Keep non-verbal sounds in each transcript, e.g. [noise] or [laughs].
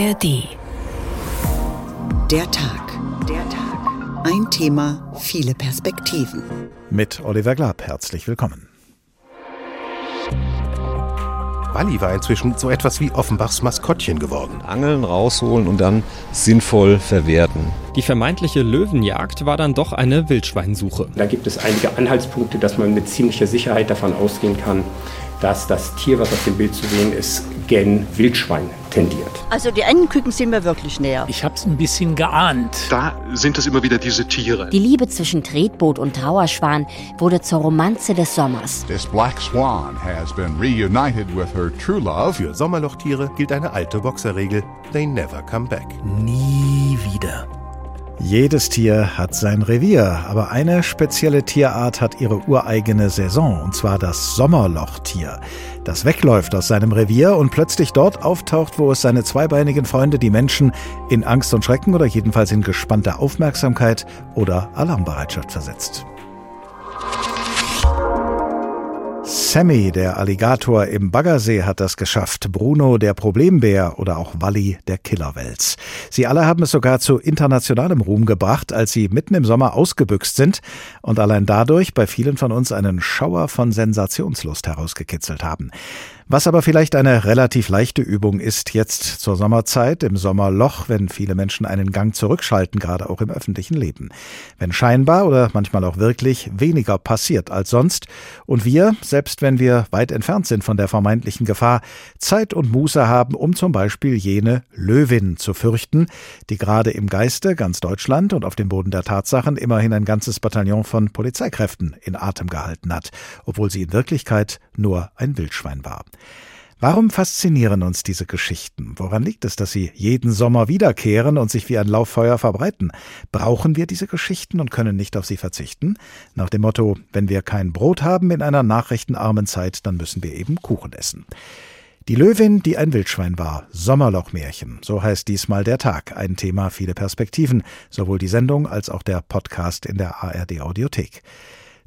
ARD. Der Tag. Der Tag. Ein Thema, viele Perspektiven. Mit Oliver Glab, herzlich willkommen. Walli war inzwischen so etwas wie Offenbachs Maskottchen geworden. Angeln rausholen und dann sinnvoll verwerten. Die vermeintliche Löwenjagd war dann doch eine Wildschweinsuche. Da gibt es einige Anhaltspunkte, dass man mit ziemlicher Sicherheit davon ausgehen kann, dass das Tier, was auf dem Bild zu sehen ist, gen Wildschwein tendiert. Also die Entenküken sind mir wirklich näher. Ich habe es ein bisschen geahnt. Da sind es immer wieder diese Tiere. Die Liebe zwischen Tretboot und Trauerschwan wurde zur Romanze des Sommers. This black swan has been reunited with her true love. Für Sommerlochtiere gilt eine alte Boxerregel: They never come back. Nie wieder. Jedes Tier hat sein Revier, aber eine spezielle Tierart hat ihre ureigene Saison, und zwar das Sommerlochtier, das wegläuft aus seinem Revier und plötzlich dort auftaucht, wo es seine zweibeinigen Freunde, die Menschen, in Angst und Schrecken oder jedenfalls in gespannter Aufmerksamkeit oder Alarmbereitschaft versetzt. Sammy, der Alligator im Baggersee, hat das geschafft. Bruno, der Problembär oder auch Walli, der Killerwels. Sie alle haben es sogar zu internationalem Ruhm gebracht, als sie mitten im Sommer ausgebüxt sind und allein dadurch bei vielen von uns einen Schauer von Sensationslust herausgekitzelt haben. Was aber vielleicht eine relativ leichte Übung ist jetzt zur Sommerzeit, im Sommerloch, wenn viele Menschen einen Gang zurückschalten, gerade auch im öffentlichen Leben. Wenn scheinbar oder manchmal auch wirklich weniger passiert als sonst und wir, selbst wenn wir weit entfernt sind von der vermeintlichen Gefahr, Zeit und Muße haben, um zum Beispiel jene Löwin zu fürchten, die gerade im Geiste ganz Deutschland und auf dem Boden der Tatsachen immerhin ein ganzes Bataillon von Polizeikräften in Atem gehalten hat, obwohl sie in Wirklichkeit nur ein Wildschwein war. Warum faszinieren uns diese Geschichten? Woran liegt es, dass sie jeden Sommer wiederkehren und sich wie ein Lauffeuer verbreiten? Brauchen wir diese Geschichten und können nicht auf sie verzichten? Nach dem Motto, wenn wir kein Brot haben in einer nachrichtenarmen Zeit, dann müssen wir eben Kuchen essen. Die Löwin, die ein Wildschwein war. Sommerlochmärchen. So heißt diesmal der Tag. Ein Thema, viele Perspektiven. Sowohl die Sendung als auch der Podcast in der ARD Audiothek.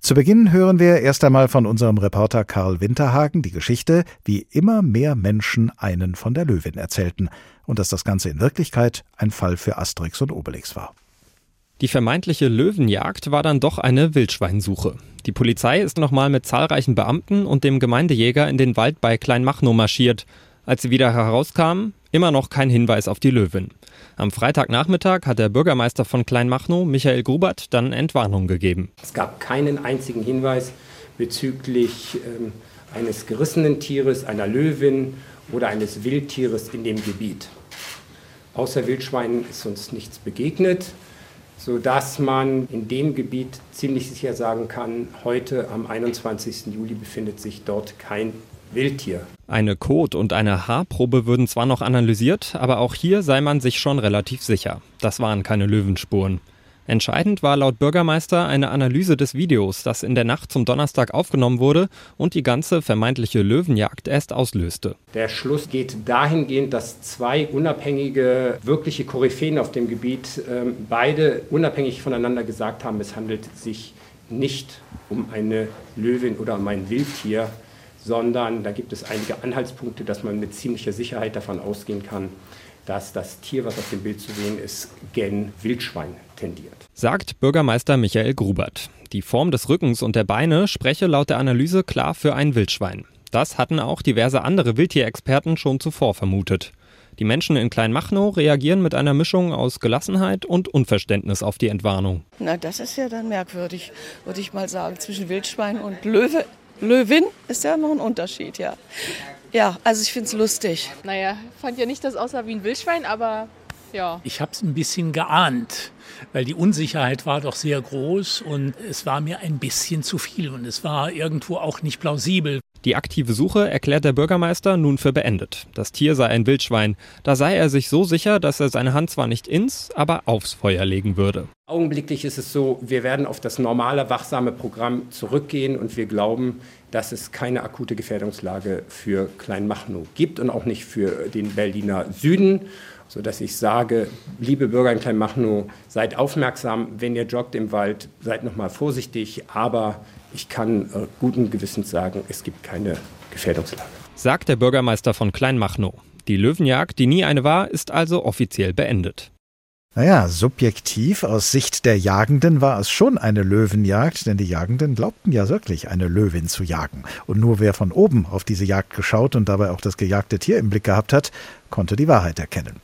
Zu Beginn hören wir erst einmal von unserem Reporter Karl Winterhagen die Geschichte, wie immer mehr Menschen einen von der Löwin erzählten und dass das Ganze in Wirklichkeit ein Fall für Asterix und Obelix war. Die vermeintliche Löwenjagd war dann doch eine Wildschweinsuche. Die Polizei ist nochmal mit zahlreichen Beamten und dem Gemeindejäger in den Wald bei Kleinmachnow marschiert. Als sie wieder herauskamen, immer noch kein Hinweis auf die Löwin. Am Freitagnachmittag hat der Bürgermeister von Kleinmachnow, Michael Grubert, dann Entwarnung gegeben. Es gab keinen einzigen Hinweis bezüglich ähm, eines gerissenen Tieres, einer Löwin oder eines Wildtieres in dem Gebiet. Außer Wildschweinen ist uns nichts begegnet, sodass man in dem Gebiet ziemlich sicher sagen kann, heute am 21. Juli befindet sich dort kein Wildtier. Eine Kot- und eine Haarprobe würden zwar noch analysiert, aber auch hier sei man sich schon relativ sicher. Das waren keine Löwenspuren. Entscheidend war laut Bürgermeister eine Analyse des Videos, das in der Nacht zum Donnerstag aufgenommen wurde und die ganze vermeintliche Löwenjagd erst auslöste. Der Schluss geht dahingehend, dass zwei unabhängige, wirkliche Koryphäen auf dem Gebiet äh, beide unabhängig voneinander gesagt haben, es handelt sich nicht um eine Löwin oder um ein Wildtier, sondern da gibt es einige Anhaltspunkte, dass man mit ziemlicher Sicherheit davon ausgehen kann, dass das Tier, was auf dem Bild zu sehen ist, gen Wildschwein tendiert. Sagt Bürgermeister Michael Grubert. Die Form des Rückens und der Beine spreche laut der Analyse klar für ein Wildschwein. Das hatten auch diverse andere Wildtierexperten schon zuvor vermutet. Die Menschen in Kleinmachnow reagieren mit einer Mischung aus Gelassenheit und Unverständnis auf die Entwarnung. Na, das ist ja dann merkwürdig, würde ich mal sagen. Zwischen Wildschwein und Löwe Löwin ist ja noch ein Unterschied, ja. Ja, also ich finde es lustig. Naja, fand ja nicht, dass es aussah wie ein Wildschwein, aber ja. Ich habe es ein bisschen geahnt, weil die Unsicherheit war doch sehr groß und es war mir ein bisschen zu viel und es war irgendwo auch nicht plausibel. Die aktive Suche erklärt der Bürgermeister nun für beendet. Das Tier sei ein Wildschwein. Da sei er sich so sicher, dass er seine Hand zwar nicht ins, aber aufs Feuer legen würde. Augenblicklich ist es so, wir werden auf das normale wachsame Programm zurückgehen und wir glauben, dass es keine akute Gefährdungslage für Kleinmachnow gibt und auch nicht für den Berliner Süden sodass ich sage, liebe Bürger in Kleinmachnow, seid aufmerksam, wenn ihr joggt im Wald, seid nochmal vorsichtig, aber ich kann äh, guten Gewissens sagen, es gibt keine Gefährdungslage. Sagt der Bürgermeister von Kleinmachnow. Die Löwenjagd, die nie eine war, ist also offiziell beendet. Naja, subjektiv aus Sicht der Jagenden war es schon eine Löwenjagd, denn die Jagenden glaubten ja wirklich, eine Löwin zu jagen. Und nur wer von oben auf diese Jagd geschaut und dabei auch das gejagte Tier im Blick gehabt hat, konnte die Wahrheit erkennen.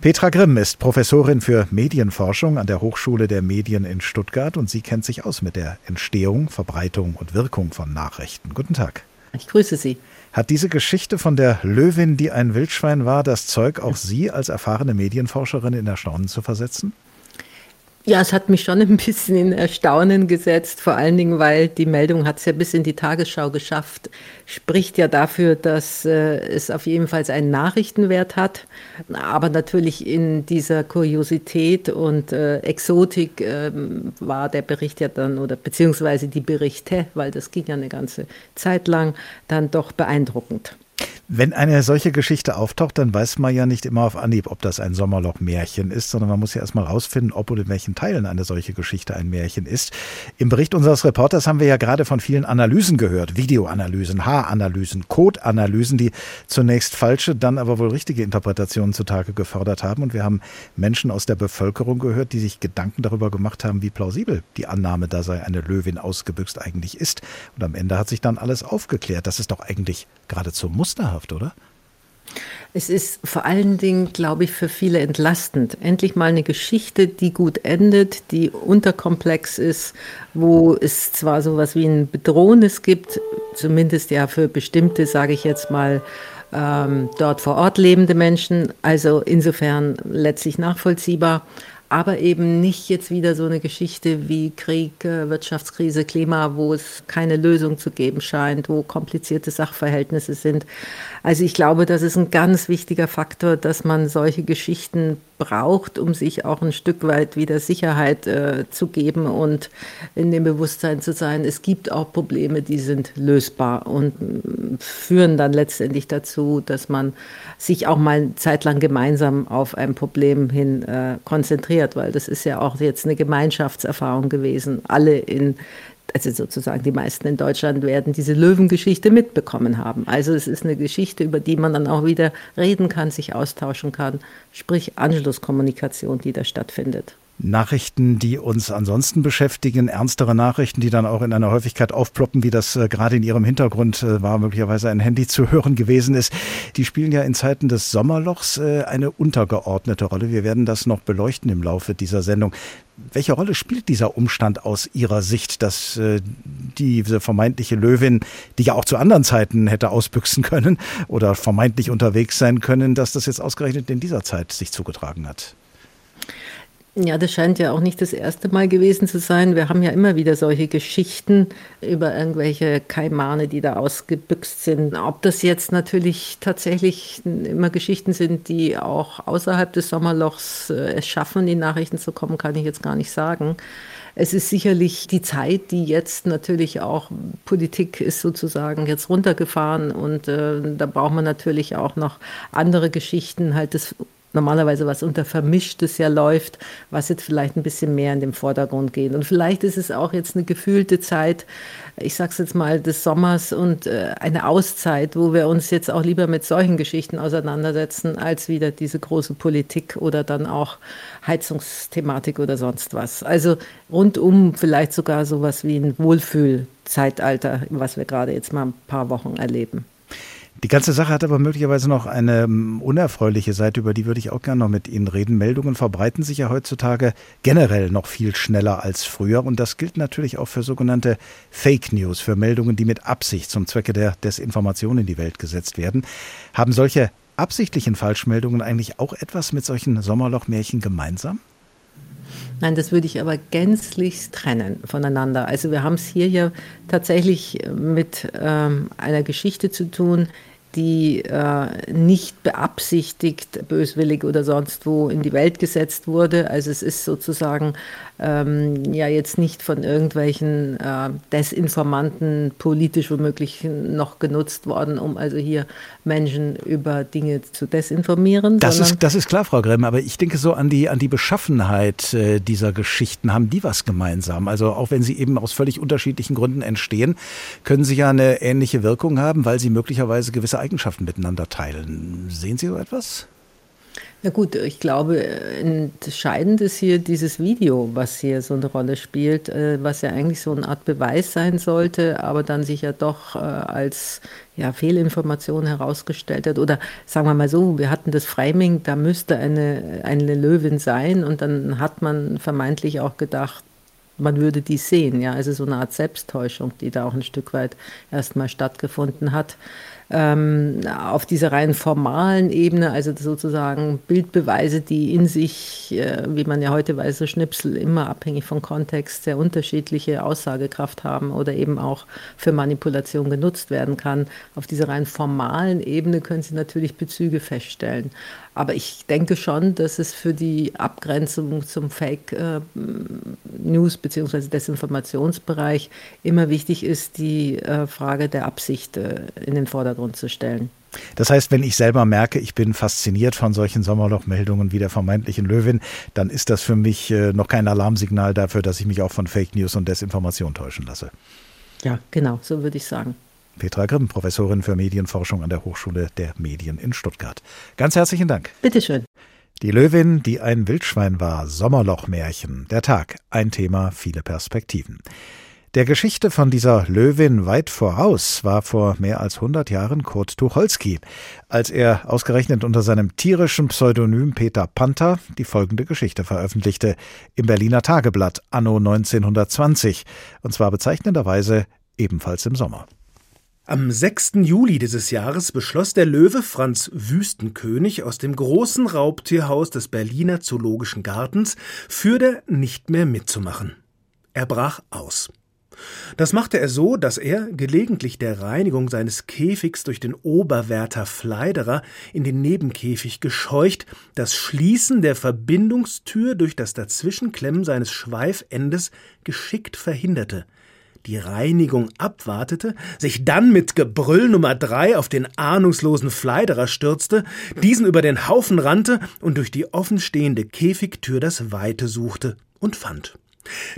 Petra Grimm ist Professorin für Medienforschung an der Hochschule der Medien in Stuttgart und sie kennt sich aus mit der Entstehung, Verbreitung und Wirkung von Nachrichten. Guten Tag. Ich grüße Sie. Hat diese Geschichte von der Löwin, die ein Wildschwein war, das Zeug, auch Sie als erfahrene Medienforscherin in Erstaunen zu versetzen? Ja, es hat mich schon ein bisschen in Erstaunen gesetzt, vor allen Dingen, weil die Meldung hat es ja bis in die Tagesschau geschafft, spricht ja dafür, dass äh, es auf jeden Fall einen Nachrichtenwert hat, aber natürlich in dieser Kuriosität und äh, Exotik äh, war der Bericht ja dann, oder beziehungsweise die Berichte, weil das ging ja eine ganze Zeit lang, dann doch beeindruckend. Wenn eine solche Geschichte auftaucht, dann weiß man ja nicht immer auf Anhieb, ob das ein Sommerloch-Märchen ist, sondern man muss ja erstmal rausfinden, ob und in welchen Teilen eine solche Geschichte ein Märchen ist. Im Bericht unseres Reporters haben wir ja gerade von vielen Analysen gehört. Videoanalysen, Haaranalysen, Codeanalysen, die zunächst falsche, dann aber wohl richtige Interpretationen zutage gefördert haben. Und wir haben Menschen aus der Bevölkerung gehört, die sich Gedanken darüber gemacht haben, wie plausibel die Annahme, da sei eine Löwin ausgebüxt, eigentlich ist. Und am Ende hat sich dann alles aufgeklärt. Das ist doch eigentlich geradezu musterhaft schmerzhaft, oder? Es ist vor allen Dingen, glaube ich, für viele entlastend. Endlich mal eine Geschichte, die gut endet, die unterkomplex ist, wo es zwar so etwas wie ein Bedrohnis gibt, zumindest ja für bestimmte, sage ich jetzt mal, ähm, dort vor Ort lebende Menschen, also insofern letztlich nachvollziehbar, aber eben nicht jetzt wieder so eine Geschichte wie Krieg, äh, Wirtschaftskrise, Klima, wo es keine Lösung zu geben scheint, wo komplizierte Sachverhältnisse sind. Also ich glaube, das ist ein ganz wichtiger Faktor, dass man solche Geschichten braucht, um sich auch ein Stück weit wieder Sicherheit äh, zu geben und in dem Bewusstsein zu sein, es gibt auch Probleme, die sind lösbar und mm, führen dann letztendlich dazu, dass man sich auch mal eine Zeit lang gemeinsam auf ein Problem hin äh, konzentriert, weil das ist ja auch jetzt eine Gemeinschaftserfahrung gewesen. Alle in also sozusagen die meisten in Deutschland werden diese Löwengeschichte mitbekommen haben. Also es ist eine Geschichte, über die man dann auch wieder reden kann, sich austauschen kann, sprich Anschlusskommunikation, die da stattfindet. Nachrichten, die uns ansonsten beschäftigen, ernstere Nachrichten, die dann auch in einer Häufigkeit aufploppen, wie das äh, gerade in Ihrem Hintergrund äh, war, möglicherweise ein Handy zu hören gewesen ist, die spielen ja in Zeiten des Sommerlochs äh, eine untergeordnete Rolle. Wir werden das noch beleuchten im Laufe dieser Sendung. Welche Rolle spielt dieser Umstand aus Ihrer Sicht, dass diese vermeintliche Löwin, die ja auch zu anderen Zeiten hätte ausbüchsen können oder vermeintlich unterwegs sein können, dass das jetzt ausgerechnet in dieser Zeit sich zugetragen hat? Ja, das scheint ja auch nicht das erste Mal gewesen zu sein. Wir haben ja immer wieder solche Geschichten über irgendwelche Kaimane, die da ausgebüxt sind. Ob das jetzt natürlich tatsächlich immer Geschichten sind, die auch außerhalb des Sommerlochs äh, es schaffen, in Nachrichten zu kommen, kann ich jetzt gar nicht sagen. Es ist sicherlich die Zeit, die jetzt natürlich auch Politik ist sozusagen jetzt runtergefahren und äh, da braucht man natürlich auch noch andere Geschichten, halt das normalerweise was unter Vermischtes ja läuft, was jetzt vielleicht ein bisschen mehr in den Vordergrund geht. Und vielleicht ist es auch jetzt eine gefühlte Zeit, ich sage es jetzt mal, des Sommers und äh, eine Auszeit, wo wir uns jetzt auch lieber mit solchen Geschichten auseinandersetzen, als wieder diese große Politik oder dann auch Heizungsthematik oder sonst was. Also rundum vielleicht sogar sowas wie ein Wohlfühlzeitalter, was wir gerade jetzt mal ein paar Wochen erleben. Die ganze Sache hat aber möglicherweise noch eine ähm, unerfreuliche Seite, über die würde ich auch gerne noch mit Ihnen reden. Meldungen verbreiten sich ja heutzutage generell noch viel schneller als früher und das gilt natürlich auch für sogenannte Fake News, für Meldungen, die mit Absicht zum Zwecke der Desinformation in die Welt gesetzt werden. Haben solche absichtlichen Falschmeldungen eigentlich auch etwas mit solchen Sommerlochmärchen gemeinsam? Nein, das würde ich aber gänzlich trennen voneinander. Also wir haben es hier ja tatsächlich mit ähm, einer Geschichte zu tun, die äh, nicht beabsichtigt, böswillig oder sonst wo in die Welt gesetzt wurde. Also es ist sozusagen ähm, ja jetzt nicht von irgendwelchen äh, Desinformanten politisch womöglich noch genutzt worden, um also hier Menschen über Dinge zu desinformieren. Das, ist, das ist klar, Frau Grimm, aber ich denke so an die, an die Beschaffenheit äh, dieser Geschichten. Haben die was gemeinsam? Also auch wenn sie eben aus völlig unterschiedlichen Gründen entstehen, können sie ja eine ähnliche Wirkung haben, weil sie möglicherweise gewisse gewisse Eigenschaften miteinander teilen. Sehen Sie so etwas? Na gut, ich glaube, entscheidend ist hier dieses Video, was hier so eine Rolle spielt, äh, was ja eigentlich so eine Art Beweis sein sollte, aber dann sich ja doch äh, als ja, Fehlinformation herausgestellt hat. Oder sagen wir mal so, wir hatten das Framing, da müsste eine, eine Löwin sein und dann hat man vermeintlich auch gedacht, man würde die sehen. Ja, also so eine Art Selbsttäuschung, die da auch ein Stück weit erstmal stattgefunden hat ähm, auf dieser rein formalen Ebene, also sozusagen Bildbeweise, die in sich, äh, wie man ja heute weiß, so Schnipsel immer abhängig vom Kontext sehr unterschiedliche Aussagekraft haben oder eben auch für Manipulation genutzt werden kann. Auf dieser rein formalen Ebene können Sie natürlich Bezüge feststellen. Aber ich denke schon, dass es für die Abgrenzung zum Fake äh, News bzw. Desinformationsbereich immer wichtig ist, die äh, Frage der Absicht äh, in den Vordergrund zu stellen. Das heißt, wenn ich selber merke, ich bin fasziniert von solchen Sommerlochmeldungen wie der vermeintlichen Löwin, dann ist das für mich äh, noch kein Alarmsignal dafür, dass ich mich auch von Fake News und Desinformation täuschen lasse. Ja, genau, so würde ich sagen. Petra Grimm, Professorin für Medienforschung an der Hochschule der Medien in Stuttgart. Ganz herzlichen Dank. Bitteschön. Die Löwin, die ein Wildschwein war, Sommerlochmärchen, der Tag, ein Thema, viele Perspektiven. Der Geschichte von dieser Löwin weit voraus war vor mehr als 100 Jahren Kurt Tucholsky, als er ausgerechnet unter seinem tierischen Pseudonym Peter Panther die folgende Geschichte veröffentlichte im Berliner Tageblatt anno 1920, und zwar bezeichnenderweise ebenfalls im Sommer. Am 6. Juli dieses Jahres beschloss der Löwe Franz Wüstenkönig aus dem großen Raubtierhaus des Berliner Zoologischen Gartens Fürder nicht mehr mitzumachen. Er brach aus. Das machte er so, dass er, gelegentlich der Reinigung seines Käfigs durch den Oberwärter Fleiderer in den Nebenkäfig gescheucht, das Schließen der Verbindungstür durch das Dazwischenklemmen seines Schweifendes geschickt verhinderte – die Reinigung abwartete, sich dann mit Gebrüll Nummer drei auf den ahnungslosen Fleiderer stürzte, diesen über den Haufen rannte und durch die offenstehende Käfigtür das Weite suchte und fand.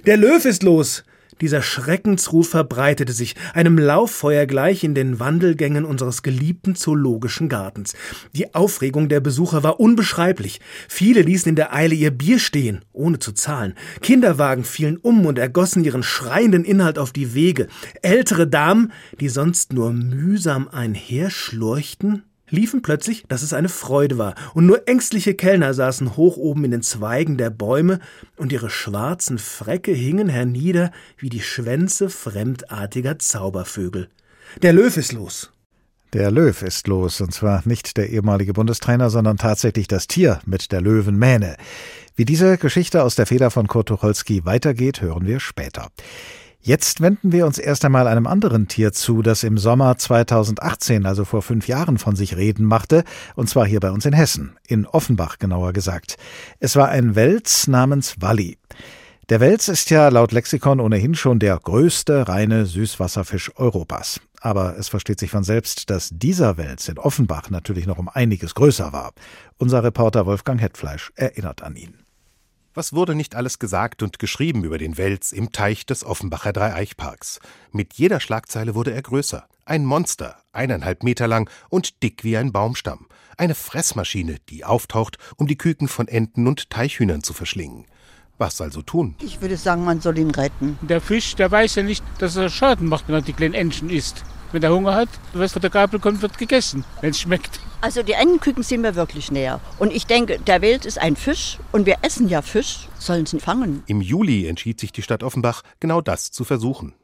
Der Löw ist los, dieser Schreckensruf verbreitete sich, einem Lauffeuer gleich in den Wandelgängen unseres geliebten zoologischen Gartens. Die Aufregung der Besucher war unbeschreiblich. Viele ließen in der Eile ihr Bier stehen, ohne zu zahlen. Kinderwagen fielen um und ergossen ihren schreienden Inhalt auf die Wege. Ältere Damen, die sonst nur mühsam einherschlurchten, liefen plötzlich, dass es eine Freude war, und nur ängstliche Kellner saßen hoch oben in den Zweigen der Bäume, und ihre schwarzen Frecke hingen hernieder wie die Schwänze fremdartiger Zaubervögel. Der Löw ist los. Der Löw ist los, und zwar nicht der ehemalige Bundestrainer, sondern tatsächlich das Tier mit der Löwenmähne. Wie diese Geschichte aus der Feder von Kurt Tucholsky weitergeht, hören wir später. Jetzt wenden wir uns erst einmal einem anderen Tier zu, das im Sommer 2018, also vor fünf Jahren, von sich reden machte, und zwar hier bei uns in Hessen, in Offenbach genauer gesagt. Es war ein Wels namens Walli. Der Wels ist ja laut Lexikon ohnehin schon der größte reine Süßwasserfisch Europas. Aber es versteht sich von selbst, dass dieser Wels in Offenbach natürlich noch um einiges größer war. Unser Reporter Wolfgang Hetfleisch erinnert an ihn. Was wurde nicht alles gesagt und geschrieben über den Wels im Teich des Offenbacher Dreieichparks? Mit jeder Schlagzeile wurde er größer. Ein Monster, eineinhalb Meter lang und dick wie ein Baumstamm. Eine Fressmaschine, die auftaucht, um die Küken von Enten und Teichhühnern zu verschlingen. Was also tun? Ich würde sagen, man soll ihn retten. Der Fisch, der weiß ja nicht, dass er Schaden macht, wenn er die kleinen Entchen isst. Wenn er Hunger hat, was von der Gabel kommt, wird gegessen, wenn es schmeckt. Also die Entenküken sind mir wirklich näher. Und ich denke, der Welt ist ein Fisch und wir essen ja Fisch, sollen sie fangen. Im Juli entschied sich die Stadt Offenbach, genau das zu versuchen.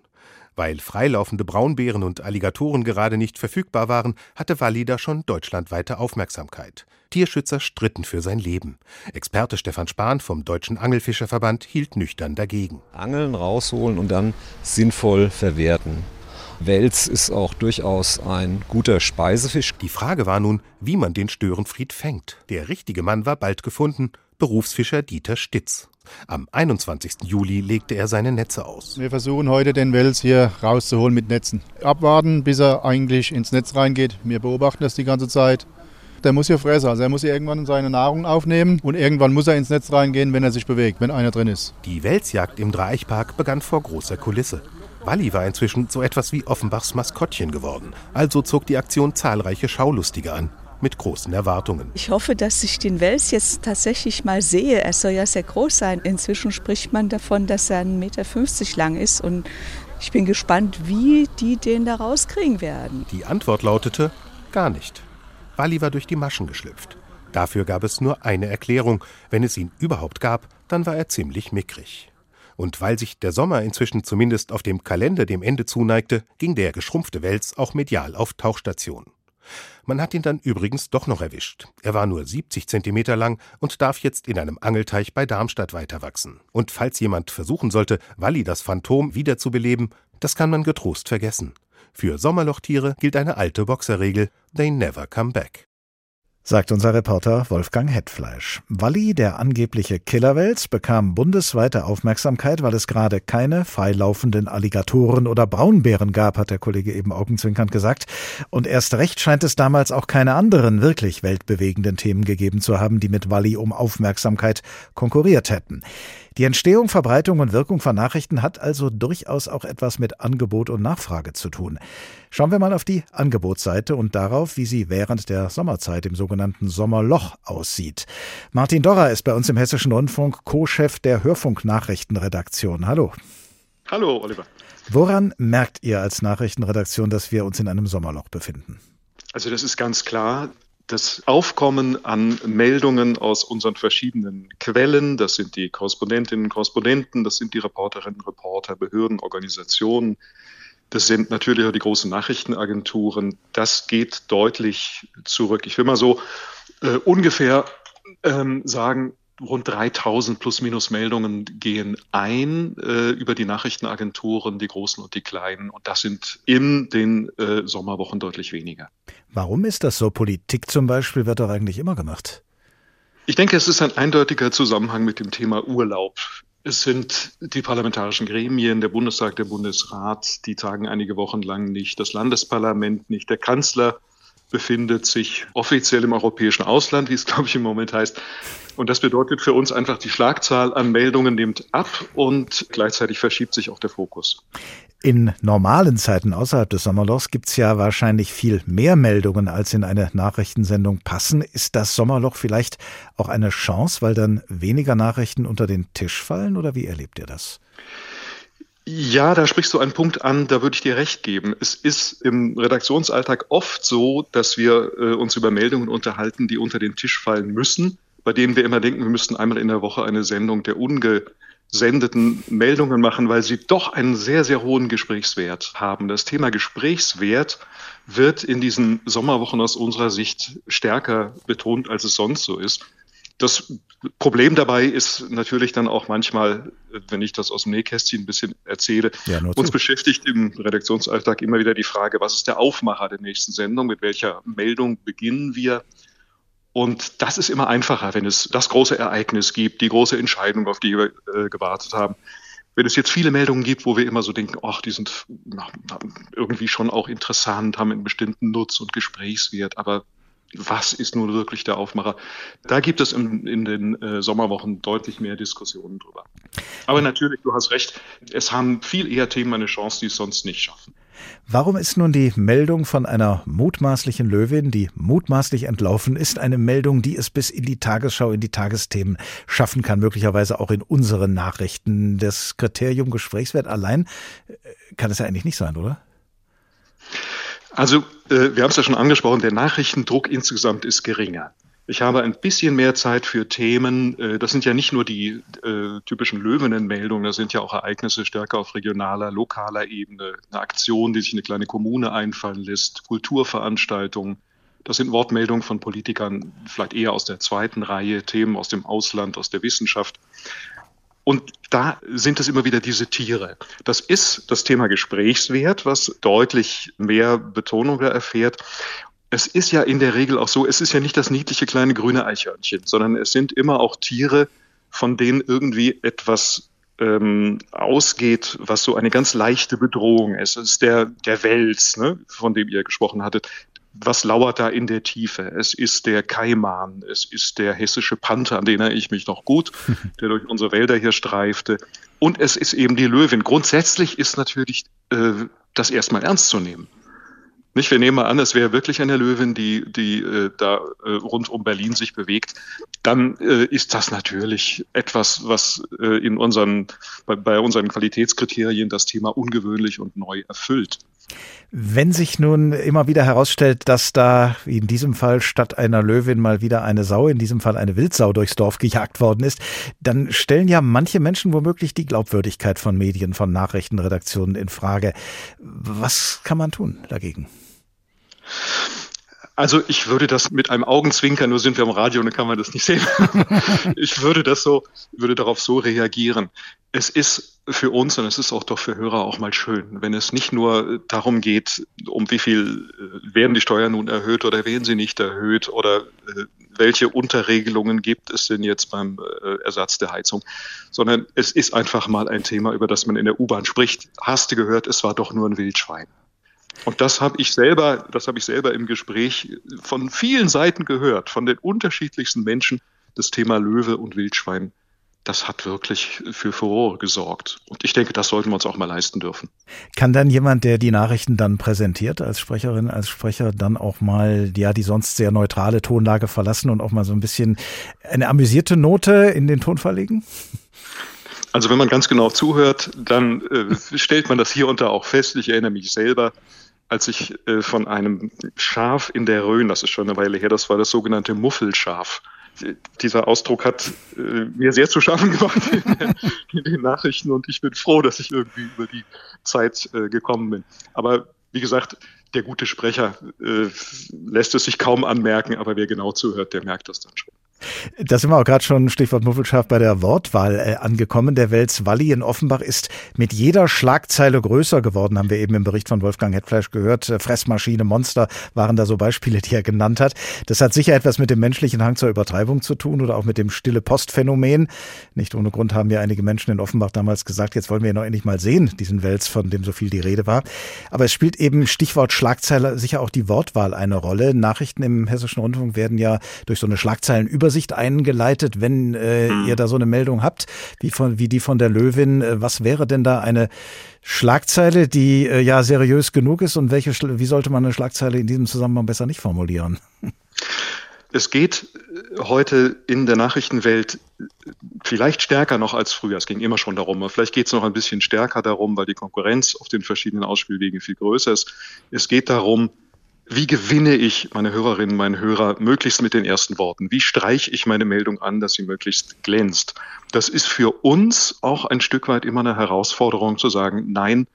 Weil freilaufende Braunbären und Alligatoren gerade nicht verfügbar waren, hatte Walli da schon deutschlandweite Aufmerksamkeit. Tierschützer stritten für sein Leben. Experte Stefan Spahn vom Deutschen Angelfischerverband hielt nüchtern dagegen. Angeln rausholen und dann sinnvoll verwerten. Wels ist auch durchaus ein guter Speisefisch. Die Frage war nun, wie man den Störenfried fängt. Der richtige Mann war bald gefunden, Berufsfischer Dieter Stitz. Am 21. Juli legte er seine Netze aus. Wir versuchen heute den Wels hier rauszuholen mit Netzen. Abwarten, bis er eigentlich ins Netz reingeht. Wir beobachten das die ganze Zeit. Der muss hier fressen, also er muss hier irgendwann seine Nahrung aufnehmen und irgendwann muss er ins Netz reingehen, wenn er sich bewegt, wenn einer drin ist. Die Welsjagd im Dreieichpark begann vor großer Kulisse. Walli war inzwischen so etwas wie Offenbachs Maskottchen geworden. Also zog die Aktion zahlreiche Schaulustige an mit großen Erwartungen. Ich hoffe, dass ich den Wels jetzt tatsächlich mal sehe. Er soll ja sehr groß sein. Inzwischen spricht man davon, dass er 1,50 Meter lang ist. Und ich bin gespannt, wie die den da rauskriegen werden. Die Antwort lautete gar nicht. Walli war durch die Maschen geschlüpft. Dafür gab es nur eine Erklärung. Wenn es ihn überhaupt gab, dann war er ziemlich mickrig. Und weil sich der Sommer inzwischen zumindest auf dem Kalender dem Ende zuneigte, ging der geschrumpfte Wels auch medial auf Tauchstation. Man hat ihn dann übrigens doch noch erwischt. Er war nur 70 Zentimeter lang und darf jetzt in einem Angelteich bei Darmstadt weiterwachsen. Und falls jemand versuchen sollte, Walli das Phantom wiederzubeleben, das kann man getrost vergessen. Für Sommerlochtiere gilt eine alte Boxerregel: They never come back sagt unser Reporter Wolfgang Hetfleisch. Walli, der angebliche Killerwels, bekam bundesweite Aufmerksamkeit, weil es gerade keine freilaufenden Alligatoren oder Braunbären gab, hat der Kollege eben augenzwinkernd gesagt. Und erst recht scheint es damals auch keine anderen wirklich weltbewegenden Themen gegeben zu haben, die mit Walli um Aufmerksamkeit konkurriert hätten. Die Entstehung, Verbreitung und Wirkung von Nachrichten hat also durchaus auch etwas mit Angebot und Nachfrage zu tun. Schauen wir mal auf die Angebotsseite und darauf, wie sie während der Sommerzeit im sogenannten Sommerloch aussieht. Martin Dorrer ist bei uns im Hessischen Rundfunk Co-Chef der Hörfunknachrichtenredaktion. Hallo. Hallo, Oliver. Woran merkt ihr als Nachrichtenredaktion, dass wir uns in einem Sommerloch befinden? Also das ist ganz klar das Aufkommen an Meldungen aus unseren verschiedenen Quellen, das sind die Korrespondentinnen und Korrespondenten, das sind die Reporterinnen und Reporter, Behörden, Organisationen, das sind natürlich auch die großen Nachrichtenagenturen, das geht deutlich zurück. Ich will mal so äh, ungefähr ähm, sagen, rund 3000 plus minus Meldungen gehen ein äh, über die Nachrichtenagenturen, die großen und die kleinen. Und das sind in den äh, Sommerwochen deutlich weniger. Warum ist das so? Politik zum Beispiel wird doch eigentlich immer gemacht. Ich denke, es ist ein eindeutiger Zusammenhang mit dem Thema Urlaub. Es sind die parlamentarischen Gremien, der Bundestag, der Bundesrat, die tagen einige Wochen lang nicht, das Landesparlament nicht, der Kanzler befindet sich offiziell im europäischen Ausland, wie es, glaube ich, im Moment heißt. Und das bedeutet für uns einfach, die Schlagzahl an Meldungen nimmt ab und gleichzeitig verschiebt sich auch der Fokus. In normalen Zeiten außerhalb des Sommerlochs gibt es ja wahrscheinlich viel mehr Meldungen, als in eine Nachrichtensendung passen. Ist das Sommerloch vielleicht auch eine Chance, weil dann weniger Nachrichten unter den Tisch fallen oder wie erlebt ihr das? Ja, da sprichst du einen Punkt an, da würde ich dir recht geben. Es ist im Redaktionsalltag oft so, dass wir äh, uns über Meldungen unterhalten, die unter den Tisch fallen müssen, bei denen wir immer denken, wir müssten einmal in der Woche eine Sendung der ungesendeten Meldungen machen, weil sie doch einen sehr, sehr hohen Gesprächswert haben. Das Thema Gesprächswert wird in diesen Sommerwochen aus unserer Sicht stärker betont, als es sonst so ist. Das Problem dabei ist natürlich dann auch manchmal, wenn ich das aus dem Nähkästchen ein bisschen erzähle, ja, uns beschäftigt im Redaktionsalltag immer wieder die Frage, was ist der Aufmacher der nächsten Sendung, mit welcher Meldung beginnen wir? Und das ist immer einfacher, wenn es das große Ereignis gibt, die große Entscheidung, auf die wir äh, gewartet haben. Wenn es jetzt viele Meldungen gibt, wo wir immer so denken, ach, die sind irgendwie schon auch interessant, haben einen bestimmten Nutz und Gesprächswert, aber was ist nun wirklich der Aufmacher? Da gibt es in, in den äh, Sommerwochen deutlich mehr Diskussionen drüber. Aber natürlich, du hast recht, es haben viel eher Themen eine Chance, die es sonst nicht schaffen. Warum ist nun die Meldung von einer mutmaßlichen Löwin, die mutmaßlich entlaufen ist, eine Meldung, die es bis in die Tagesschau, in die Tagesthemen schaffen kann, möglicherweise auch in unseren Nachrichten? Das Kriterium Gesprächswert allein äh, kann es ja eigentlich nicht sein, oder? Also, äh, wir haben es ja schon angesprochen, der Nachrichtendruck insgesamt ist geringer. Ich habe ein bisschen mehr Zeit für Themen. Äh, das sind ja nicht nur die äh, typischen Löwenenmeldungen, das sind ja auch Ereignisse stärker auf regionaler, lokaler Ebene. Eine Aktion, die sich eine kleine Kommune einfallen lässt, Kulturveranstaltungen. Das sind Wortmeldungen von Politikern, vielleicht eher aus der zweiten Reihe, Themen aus dem Ausland, aus der Wissenschaft. Und da sind es immer wieder diese Tiere. Das ist das Thema Gesprächswert, was deutlich mehr Betonung erfährt. Es ist ja in der Regel auch so, es ist ja nicht das niedliche kleine grüne Eichhörnchen, sondern es sind immer auch Tiere, von denen irgendwie etwas ähm, ausgeht, was so eine ganz leichte Bedrohung ist. Es ist der, der Wels, ne, von dem ihr gesprochen hattet was lauert da in der Tiefe? Es ist der Kaiman, es ist der hessische Panther, an den erinnere ich mich noch gut, [laughs] der durch unsere Wälder hier streifte. Und es ist eben die Löwin. Grundsätzlich ist natürlich äh, das erstmal ernst zu nehmen. Nicht, wir nehmen mal an, es wäre wirklich eine Löwin, die, die äh, da äh, rund um Berlin sich bewegt. Dann äh, ist das natürlich etwas, was äh, in unseren, bei, bei unseren Qualitätskriterien das Thema ungewöhnlich und neu erfüllt. Wenn sich nun immer wieder herausstellt, dass da wie in diesem Fall statt einer Löwin mal wieder eine Sau, in diesem Fall eine Wildsau durchs Dorf gejagt worden ist, dann stellen ja manche Menschen womöglich die Glaubwürdigkeit von Medien, von Nachrichtenredaktionen in Frage. Was kann man tun dagegen? Also ich würde das mit einem Augenzwinkern, nur sind wir am Radio und dann kann man das nicht sehen. [laughs] ich würde das so, würde darauf so reagieren. Es ist für uns und es ist auch doch für Hörer auch mal schön, wenn es nicht nur darum geht, um wie viel äh, werden die Steuern nun erhöht oder werden sie nicht erhöht oder äh, welche Unterregelungen gibt es denn jetzt beim äh, Ersatz der Heizung, sondern es ist einfach mal ein Thema, über das man in der U-Bahn spricht. Hast du gehört, es war doch nur ein Wildschwein. Und das habe ich selber, das habe ich selber im Gespräch von vielen Seiten gehört, von den unterschiedlichsten Menschen, das Thema Löwe und Wildschwein. Das hat wirklich für Furore gesorgt. Und ich denke, das sollten wir uns auch mal leisten dürfen. Kann dann jemand, der die Nachrichten dann präsentiert, als Sprecherin, als Sprecher, dann auch mal, ja, die sonst sehr neutrale Tonlage verlassen und auch mal so ein bisschen eine amüsierte Note in den Ton verlegen? Also wenn man ganz genau zuhört, dann äh, stellt man das hier und da auch fest. Ich erinnere mich selber, als ich äh, von einem Schaf in der Rhön, das ist schon eine Weile her, das war das sogenannte Muffelschaf. Dieser Ausdruck hat äh, mir sehr zu schaffen gemacht in, [laughs] in, den Nachrichten und ich bin froh, dass ich irgendwie über die Zeit äh, gekommen bin. Aber wie gesagt, der gute Sprecher äh, lässt es sich kaum anmerken, aber wer genau zuhört, der merkt das dann schon. Da sind wir auch gerade schon, Stichwort Muffelschaf, bei der Wortwahl äh, angekommen. Der Wels Walli in Offenbach ist mit jeder Schlagzeile größer geworden, haben wir eben im Bericht von Wolfgang Hetfleisch gehört. Äh, Fressmaschine, Monster waren da so Beispiele, die er genannt hat. Das hat sicher etwas mit dem menschlichen Hang zur Übertreibung zu tun oder auch mit dem stille Postphänomen. Nicht ohne Grund haben ja einige Menschen in Offenbach damals gesagt, jetzt wollen wir ihn noch endlich mal sehen, diesen Wels, von dem so viel die Rede war. Aber es spielt eben Stichwort Schlagzeile sicher auch die Wortwahl eine Rolle. Nachrichten im Hessischen Rundfunk werden ja durch so eine Schlagzeilenübersicht Übersicht eingeleitet, wenn äh, mhm. ihr da so eine Meldung habt, wie, von, wie die von der Löwin. Äh, was wäre denn da eine Schlagzeile, die äh, ja seriös genug ist und welche, wie sollte man eine Schlagzeile in diesem Zusammenhang besser nicht formulieren? Es geht äh, heute in der Nachrichtenwelt vielleicht stärker noch als früher. Es ging immer schon darum, aber vielleicht geht es noch ein bisschen stärker darum, weil die Konkurrenz auf den verschiedenen Ausspielwegen viel größer ist. Es geht darum, wie gewinne ich meine Hörerinnen, meine Hörer möglichst mit den ersten Worten? Wie streiche ich meine Meldung an, dass sie möglichst glänzt? Das ist für uns auch ein Stück weit immer eine Herausforderung zu sagen, nein,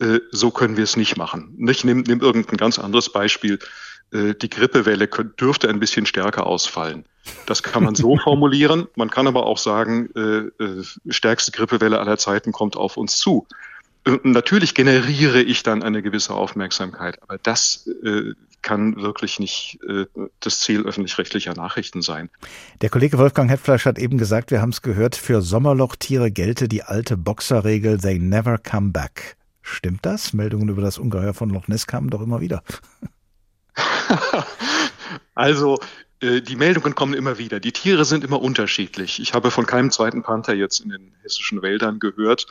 äh, so können wir es nicht machen. Nicht, nimm, nimm irgendein ganz anderes Beispiel. Äh, die Grippewelle dürfte ein bisschen stärker ausfallen. Das kann man so [laughs] formulieren. Man kann aber auch sagen, äh, stärkste Grippewelle aller Zeiten kommt auf uns zu. Natürlich generiere ich dann eine gewisse Aufmerksamkeit, aber das äh, kann wirklich nicht äh, das Ziel öffentlich-rechtlicher Nachrichten sein. Der Kollege Wolfgang Hetfleisch hat eben gesagt, wir haben es gehört, für Sommerlochtiere gelte die alte Boxerregel, they never come back. Stimmt das? Meldungen über das Ungeheuer von Loch Ness kamen doch immer wieder. [laughs] also äh, die Meldungen kommen immer wieder. Die Tiere sind immer unterschiedlich. Ich habe von keinem zweiten Panther jetzt in den hessischen Wäldern gehört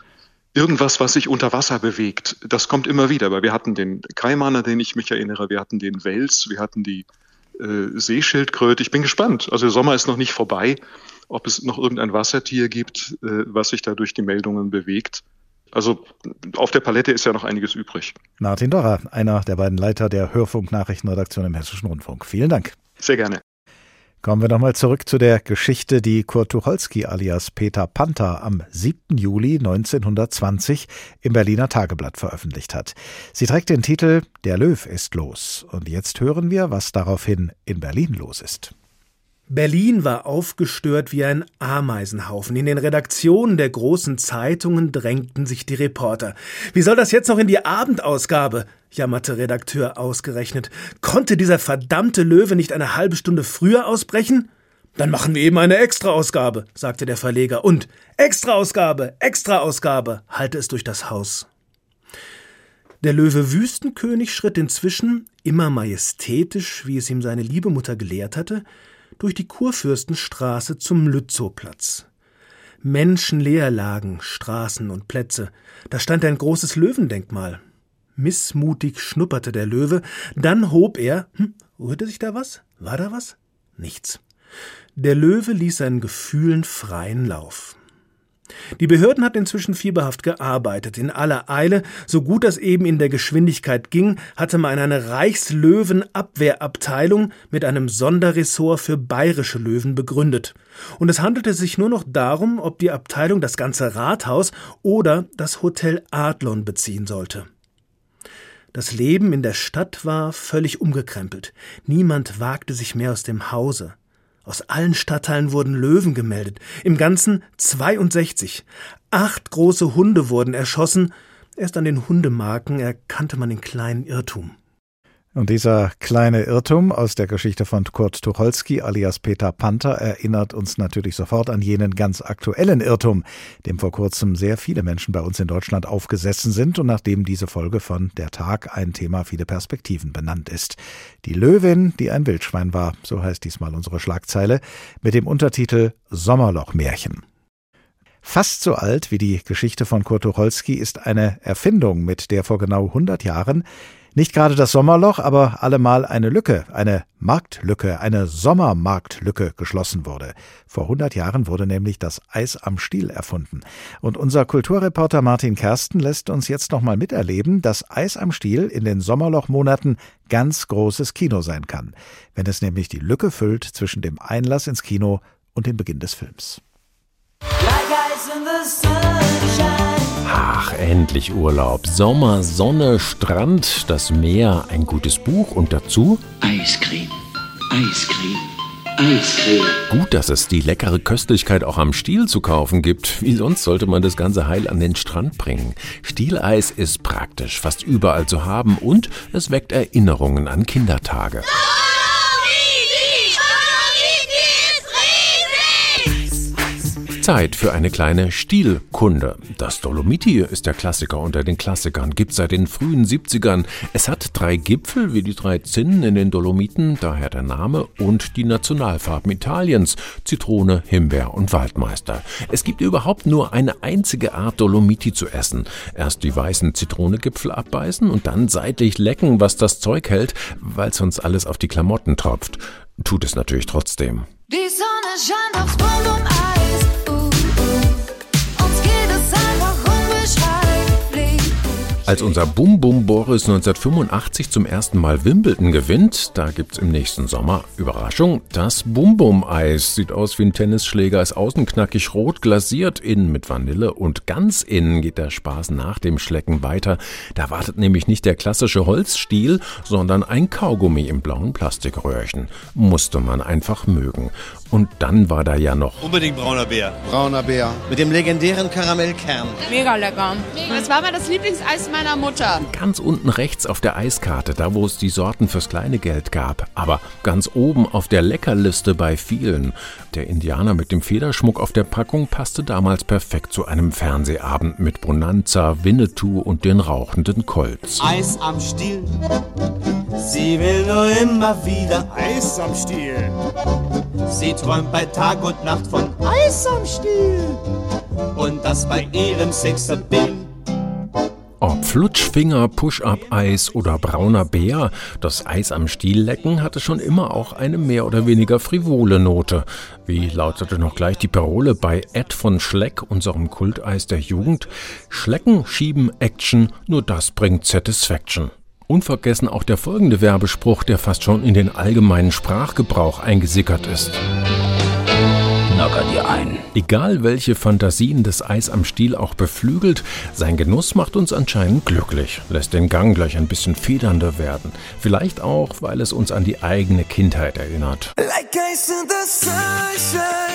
irgendwas, was sich unter Wasser bewegt. Das kommt immer wieder, weil wir hatten den Kaiman, an den ich mich erinnere, wir hatten den Wels, wir hatten die äh, Seeschildkröte. Ich bin gespannt. Also der Sommer ist noch nicht vorbei, ob es noch irgendein Wassertier gibt, äh, was sich da durch die Meldungen bewegt. Also auf der Palette ist ja noch einiges übrig. Martin Dorrer, einer der beiden Leiter der Hörfunk-Nachrichtenredaktion im Hessischen Rundfunk. Vielen Dank. Sehr gerne. Kommen wir nochmal zurück zu der Geschichte, die Kurt Tucholsky alias Peter Panther am 7. Juli 1920 im Berliner Tageblatt veröffentlicht hat. Sie trägt den Titel Der Löw ist los. Und jetzt hören wir, was daraufhin in Berlin los ist. Berlin war aufgestört wie ein Ameisenhaufen. In den Redaktionen der großen Zeitungen drängten sich die Reporter. Wie soll das jetzt noch in die Abendausgabe? Jammerte Redakteur ausgerechnet. Konnte dieser verdammte Löwe nicht eine halbe Stunde früher ausbrechen? Dann machen wir eben eine Extraausgabe, sagte der Verleger. Und Extraausgabe, Extraausgabe, halte es durch das Haus. Der Löwe Wüstenkönig schritt inzwischen, immer majestätisch, wie es ihm seine liebe Mutter gelehrt hatte, durch die Kurfürstenstraße zum Lützowplatz. Menschenleer lagen Straßen und Plätze. Da stand ein großes Löwendenkmal. Missmutig schnupperte der Löwe, dann hob er. Hm, rührte sich da was? War da was? Nichts. Der Löwe ließ seinen Gefühlen freien Lauf. Die Behörden hatten inzwischen fieberhaft gearbeitet, in aller Eile, so gut das eben in der Geschwindigkeit ging, hatte man eine Reichslöwenabwehrabteilung mit einem Sonderressort für bayerische Löwen begründet. Und es handelte sich nur noch darum, ob die Abteilung das ganze Rathaus oder das Hotel Adlon beziehen sollte. Das Leben in der Stadt war völlig umgekrempelt. Niemand wagte sich mehr aus dem Hause. Aus allen Stadtteilen wurden Löwen gemeldet, im Ganzen 62. Acht große Hunde wurden erschossen, erst an den Hundemarken erkannte man den kleinen Irrtum. Und dieser kleine Irrtum aus der Geschichte von Kurt Tucholsky alias Peter Panther erinnert uns natürlich sofort an jenen ganz aktuellen Irrtum, dem vor kurzem sehr viele Menschen bei uns in Deutschland aufgesessen sind und nachdem diese Folge von Der Tag ein Thema viele Perspektiven benannt ist. Die Löwin, die ein Wildschwein war, so heißt diesmal unsere Schlagzeile, mit dem Untertitel Sommerlochmärchen. Fast so alt wie die Geschichte von Kurt Tucholsky ist eine Erfindung, mit der vor genau 100 Jahren nicht gerade das Sommerloch, aber allemal eine Lücke, eine Marktlücke, eine Sommermarktlücke geschlossen wurde. Vor 100 Jahren wurde nämlich das Eis am Stiel erfunden. Und unser Kulturreporter Martin Kersten lässt uns jetzt nochmal miterleben, dass Eis am Stiel in den Sommerlochmonaten ganz großes Kino sein kann, wenn es nämlich die Lücke füllt zwischen dem Einlass ins Kino und dem Beginn des Films. Ach, endlich Urlaub. Sommer, Sonne, Strand, das Meer, ein gutes Buch und dazu Eiscreme, Eiscreme. Eiscreme. Gut, dass es die leckere Köstlichkeit auch am Stiel zu kaufen gibt. Wie sonst sollte man das ganze Heil an den Strand bringen? Stieleis ist praktisch, fast überall zu haben und es weckt Erinnerungen an Kindertage. Zeit für eine kleine Stilkunde. Das Dolomiti ist der Klassiker unter den Klassikern, gibt seit den frühen 70ern. Es hat drei Gipfel wie die drei Zinnen in den Dolomiten, daher der Name, und die Nationalfarben Italiens, Zitrone, Himbeer und Waldmeister. Es gibt überhaupt nur eine einzige Art Dolomiti zu essen. Erst die weißen Zitronegipfel abbeißen und dann seitlich lecken, was das Zeug hält, weil sonst alles auf die Klamotten tropft. Tut es natürlich trotzdem. Die Sonne scheint aufs Bonbon-Eis. Als unser Bum Bum Boris 1985 zum ersten Mal Wimbledon gewinnt, da gibt's im nächsten Sommer, Überraschung, das Bum Bum Eis. Sieht aus wie ein Tennisschläger, ist außen knackig rot, glasiert, innen mit Vanille und ganz innen geht der Spaß nach dem Schlecken weiter. Da wartet nämlich nicht der klassische Holzstiel, sondern ein Kaugummi im blauen Plastikröhrchen. Musste man einfach mögen. Und dann war da ja noch. Unbedingt brauner Bär. Brauner Bär. Mit dem legendären Karamellkern. Mega lecker. Das war mal das Lieblingseis meiner Mutter. Ganz unten rechts auf der Eiskarte, da wo es die Sorten fürs kleine Geld gab. Aber ganz oben auf der Leckerliste bei vielen. Der Indianer mit dem Federschmuck auf der Packung passte damals perfekt zu einem Fernsehabend mit Bonanza, Winnetou und den rauchenden Colts. Eis am Stiel. Sie will nur immer wieder Eis am Stiel. Sie träumt bei Tag und Nacht von Eis am Stiel. Und das bei ihrem Sexappeal. Ob Flutschfinger, Push-Up-Eis oder brauner Bär, das Eis am Stiel lecken hatte schon immer auch eine mehr oder weniger frivole Note. Wie lautete noch gleich die Parole bei Ed von Schleck, unserem Kulteis der Jugend? Schlecken, schieben, Action, nur das bringt Satisfaction. Unvergessen auch der folgende Werbespruch, der fast schon in den allgemeinen Sprachgebrauch eingesickert ist. Knocker dir ein. Egal welche Fantasien das Eis am Stiel auch beflügelt, sein Genuss macht uns anscheinend glücklich, lässt den Gang gleich ein bisschen federnder werden. Vielleicht auch, weil es uns an die eigene Kindheit erinnert. Like ice in the sunshine.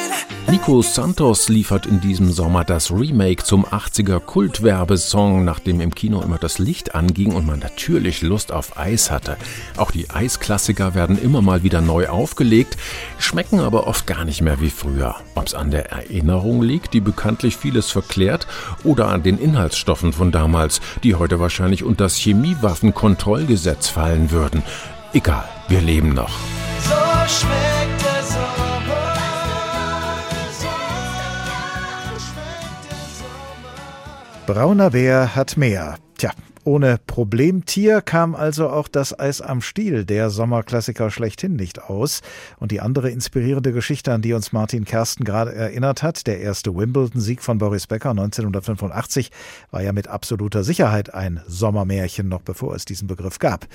Nico Santos liefert in diesem Sommer das Remake zum 80er Kultwerbesong, nachdem im Kino immer das Licht anging und man natürlich Lust auf Eis hatte. Auch die Eisklassiker werden immer mal wieder neu aufgelegt, schmecken aber oft gar nicht mehr wie früher. Ob es an der Erinnerung liegt, die bekanntlich vieles verklärt, oder an den Inhaltsstoffen von damals, die heute wahrscheinlich unter das Chemiewaffenkontrollgesetz fallen würden. Egal, wir leben noch. So schmeckt Brauner Bär hat mehr. Tja, ohne Problemtier kam also auch das Eis am Stiel, der Sommerklassiker schlechthin nicht aus. Und die andere inspirierende Geschichte, an die uns Martin Kersten gerade erinnert hat, der erste Wimbledon-Sieg von Boris Becker 1985, war ja mit absoluter Sicherheit ein Sommermärchen, noch bevor es diesen Begriff gab.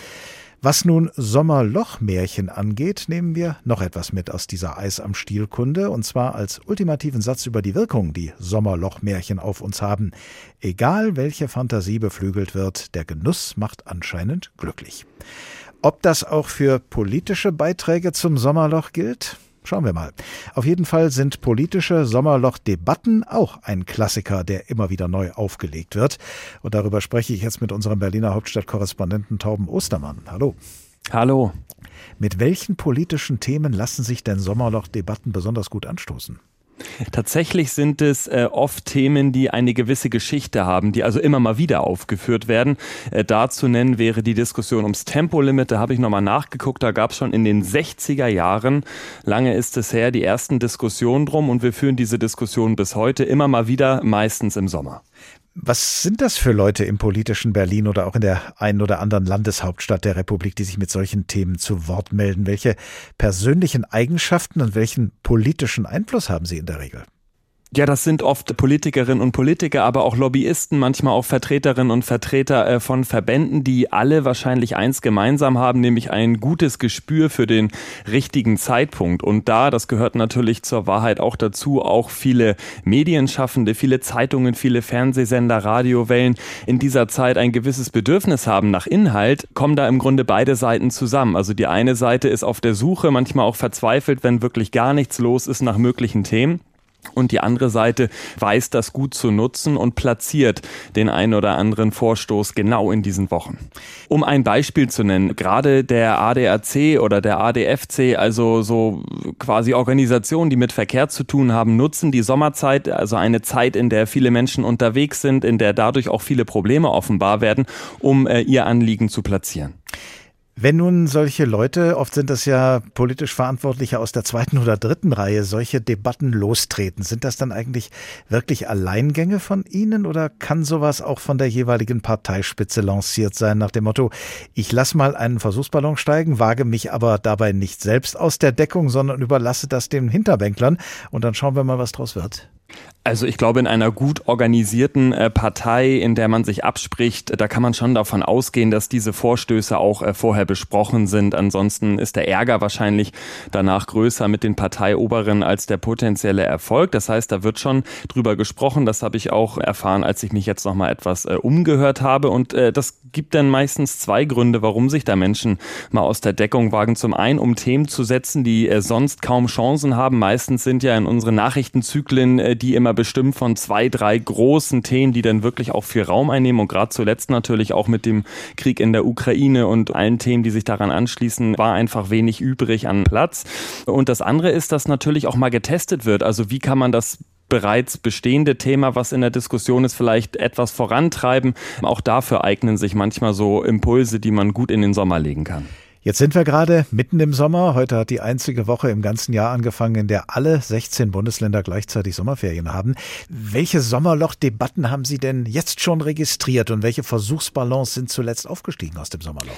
Was nun Sommerlochmärchen angeht, nehmen wir noch etwas mit aus dieser Eis am Stielkunde, und zwar als ultimativen Satz über die Wirkung, die Sommerlochmärchen auf uns haben. Egal welche Fantasie beflügelt wird, der Genuss macht anscheinend glücklich. Ob das auch für politische Beiträge zum Sommerloch gilt? Schauen wir mal. Auf jeden Fall sind politische Sommerloch-Debatten auch ein Klassiker, der immer wieder neu aufgelegt wird. Und darüber spreche ich jetzt mit unserem Berliner Hauptstadtkorrespondenten Tauben Ostermann. Hallo. Hallo. Mit welchen politischen Themen lassen sich denn Sommerloch-Debatten besonders gut anstoßen? Tatsächlich sind es äh, oft Themen, die eine gewisse Geschichte haben, die also immer mal wieder aufgeführt werden. Äh, da zu nennen wäre die Diskussion ums Tempolimit. Da habe ich nochmal nachgeguckt. Da gab es schon in den 60er Jahren, lange ist es her, die ersten Diskussionen drum und wir führen diese Diskussion bis heute immer mal wieder, meistens im Sommer. Was sind das für Leute im politischen Berlin oder auch in der einen oder anderen Landeshauptstadt der Republik, die sich mit solchen Themen zu Wort melden? Welche persönlichen Eigenschaften und welchen politischen Einfluss haben sie in der Regel? Ja, das sind oft Politikerinnen und Politiker, aber auch Lobbyisten, manchmal auch Vertreterinnen und Vertreter äh, von Verbänden, die alle wahrscheinlich eins gemeinsam haben, nämlich ein gutes Gespür für den richtigen Zeitpunkt. Und da, das gehört natürlich zur Wahrheit auch dazu, auch viele Medienschaffende, viele Zeitungen, viele Fernsehsender, Radiowellen in dieser Zeit ein gewisses Bedürfnis haben nach Inhalt, kommen da im Grunde beide Seiten zusammen. Also die eine Seite ist auf der Suche, manchmal auch verzweifelt, wenn wirklich gar nichts los ist nach möglichen Themen. Und die andere Seite weiß das gut zu nutzen und platziert den einen oder anderen Vorstoß genau in diesen Wochen. Um ein Beispiel zu nennen, gerade der ADAC oder der ADFC, also so quasi Organisationen, die mit Verkehr zu tun haben, nutzen die Sommerzeit, also eine Zeit, in der viele Menschen unterwegs sind, in der dadurch auch viele Probleme offenbar werden, um äh, ihr Anliegen zu platzieren. Wenn nun solche Leute, oft sind das ja politisch Verantwortliche aus der zweiten oder dritten Reihe, solche Debatten lostreten, sind das dann eigentlich wirklich Alleingänge von Ihnen oder kann sowas auch von der jeweiligen Parteispitze lanciert sein nach dem Motto, ich lasse mal einen Versuchsballon steigen, wage mich aber dabei nicht selbst aus der Deckung, sondern überlasse das den Hinterbänklern und dann schauen wir mal, was draus wird? Also ich glaube, in einer gut organisierten äh, Partei, in der man sich abspricht, da kann man schon davon ausgehen, dass diese Vorstöße auch äh, vorher besprochen sind. Ansonsten ist der Ärger wahrscheinlich danach größer mit den Parteioberen als der potenzielle Erfolg. Das heißt, da wird schon drüber gesprochen. Das habe ich auch erfahren, als ich mich jetzt noch mal etwas äh, umgehört habe. Und das gibt dann meistens zwei Gründe, warum sich da Menschen mal aus der Deckung wagen. Zum einen, um Themen zu setzen, die sonst kaum Chancen haben. Meistens sind ja in unseren Nachrichtenzyklen die immer bestimmt von zwei, drei großen Themen, die dann wirklich auch viel Raum einnehmen und gerade zuletzt natürlich auch mit dem Krieg in der Ukraine und allen Themen, die sich daran anschließen, war einfach wenig übrig an Platz. Und das andere ist, dass natürlich auch mal getestet wird. Also wie kann man das bereits bestehende Thema, was in der Diskussion ist, vielleicht etwas vorantreiben. Auch dafür eignen sich manchmal so Impulse, die man gut in den Sommer legen kann. Jetzt sind wir gerade mitten im Sommer. Heute hat die einzige Woche im ganzen Jahr angefangen, in der alle 16 Bundesländer gleichzeitig Sommerferien haben. Welche Sommerloch-Debatten haben Sie denn jetzt schon registriert und welche Versuchsballons sind zuletzt aufgestiegen aus dem Sommerloch?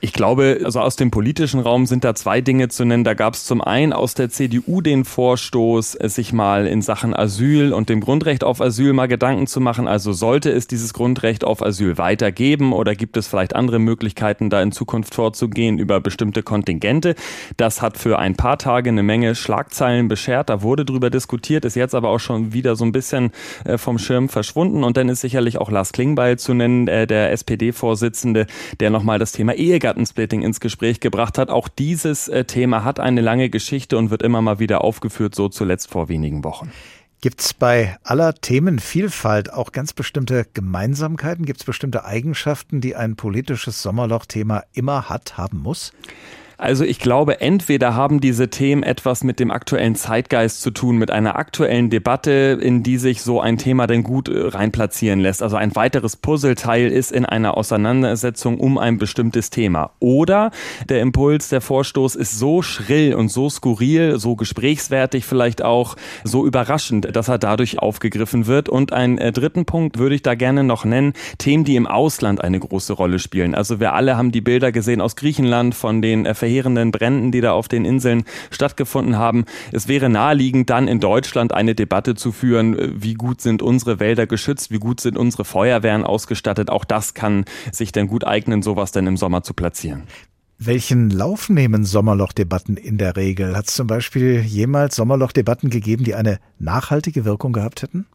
Ich glaube, also aus dem politischen Raum sind da zwei Dinge zu nennen. Da gab es zum einen aus der CDU den Vorstoß, sich mal in Sachen Asyl und dem Grundrecht auf Asyl mal Gedanken zu machen. Also sollte es dieses Grundrecht auf Asyl weitergeben oder gibt es vielleicht andere Möglichkeiten, da in Zukunft vorzugehen über bestimmte Kontingente? Das hat für ein paar Tage eine Menge Schlagzeilen beschert. Da wurde drüber diskutiert, ist jetzt aber auch schon wieder so ein bisschen äh, vom Schirm verschwunden. Und dann ist sicherlich auch Lars Klingbeil zu nennen, äh, der SPD-Vorsitzende, der nochmal das Thema Ehegattenschaft Ehegattensplitting ins Gespräch gebracht hat. Auch dieses äh, Thema hat eine lange Geschichte und wird immer mal wieder aufgeführt, so zuletzt vor wenigen Wochen. Gibt es bei aller Themenvielfalt auch ganz bestimmte Gemeinsamkeiten? Gibt es bestimmte Eigenschaften, die ein politisches Sommerloch-Thema immer hat, haben muss? Also ich glaube, entweder haben diese Themen etwas mit dem aktuellen Zeitgeist zu tun, mit einer aktuellen Debatte, in die sich so ein Thema denn gut äh, reinplatzieren lässt. Also ein weiteres Puzzleteil ist in einer Auseinandersetzung um ein bestimmtes Thema. Oder der Impuls, der Vorstoß ist so schrill und so skurril, so gesprächswertig vielleicht auch, so überraschend, dass er dadurch aufgegriffen wird. Und einen äh, dritten Punkt würde ich da gerne noch nennen, Themen, die im Ausland eine große Rolle spielen. Also wir alle haben die Bilder gesehen aus Griechenland von den äh, verheerenden Bränden, die da auf den Inseln stattgefunden haben. Es wäre naheliegend, dann in Deutschland eine Debatte zu führen, wie gut sind unsere Wälder geschützt, wie gut sind unsere Feuerwehren ausgestattet. Auch das kann sich denn gut eignen, sowas denn im Sommer zu platzieren. Welchen Lauf nehmen Sommerlochdebatten in der Regel? Hat es zum Beispiel jemals Sommerlochdebatten gegeben, die eine nachhaltige Wirkung gehabt hätten?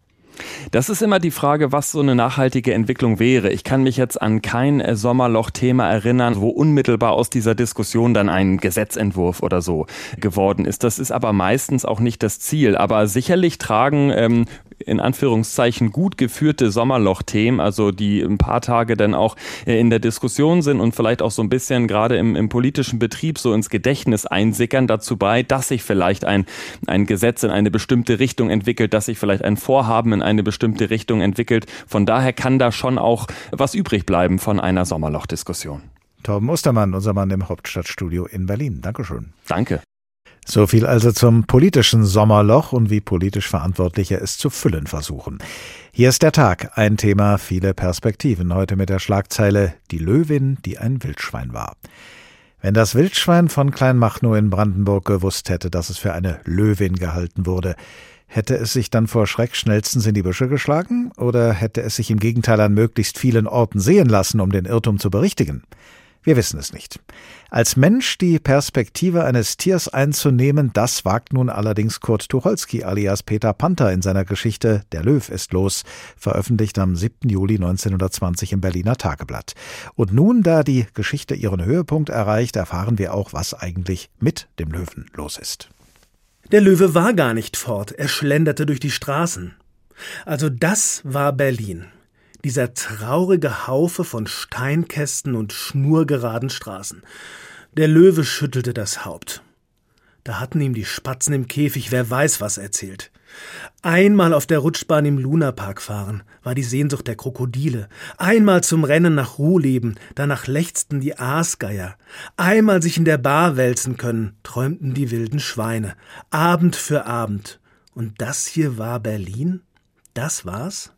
Das ist immer die Frage, was so eine nachhaltige Entwicklung wäre. Ich kann mich jetzt an kein äh, Sommerloch-Thema erinnern, wo unmittelbar aus dieser Diskussion dann ein Gesetzentwurf oder so geworden ist. Das ist aber meistens auch nicht das Ziel. Aber sicherlich tragen ähm, in Anführungszeichen gut geführte Sommerloch-Themen, also die ein paar Tage dann auch äh, in der Diskussion sind und vielleicht auch so ein bisschen gerade im, im politischen Betrieb so ins Gedächtnis einsickern, dazu bei, dass sich vielleicht ein, ein Gesetz in eine bestimmte Richtung entwickelt, dass sich vielleicht ein Vorhaben in eine bestimmte Richtung entwickelt. Von daher kann da schon auch was übrig bleiben von einer Sommerloch-Diskussion. Torben Ostermann, unser Mann im Hauptstadtstudio in Berlin. Dankeschön. Danke. So viel also zum politischen Sommerloch und wie politisch Verantwortliche es zu füllen versuchen. Hier ist der Tag, ein Thema, viele Perspektiven. Heute mit der Schlagzeile Die Löwin, die ein Wildschwein war. Wenn das Wildschwein von Kleinmachnow in Brandenburg gewusst hätte, dass es für eine Löwin gehalten wurde, hätte es sich dann vor Schreck schnellstens in die Büsche geschlagen oder hätte es sich im Gegenteil an möglichst vielen Orten sehen lassen, um den Irrtum zu berichtigen? Wir wissen es nicht. Als Mensch die Perspektive eines Tiers einzunehmen, das wagt nun allerdings Kurt Tucholsky alias Peter Panther in seiner Geschichte Der Löw ist los, veröffentlicht am 7. Juli 1920 im Berliner Tageblatt. Und nun, da die Geschichte ihren Höhepunkt erreicht, erfahren wir auch, was eigentlich mit dem Löwen los ist. Der Löwe war gar nicht fort, er schlenderte durch die Straßen. Also das war Berlin dieser traurige Haufe von Steinkästen und schnurgeraden Straßen. Der Löwe schüttelte das Haupt. Da hatten ihm die Spatzen im Käfig wer weiß was erzählt. Einmal auf der Rutschbahn im Lunapark fahren, war die Sehnsucht der Krokodile. Einmal zum Rennen nach Ruhleben, danach lechzten die Aasgeier. Einmal sich in der Bar wälzen können, träumten die wilden Schweine. Abend für Abend. Und das hier war Berlin? Das war's?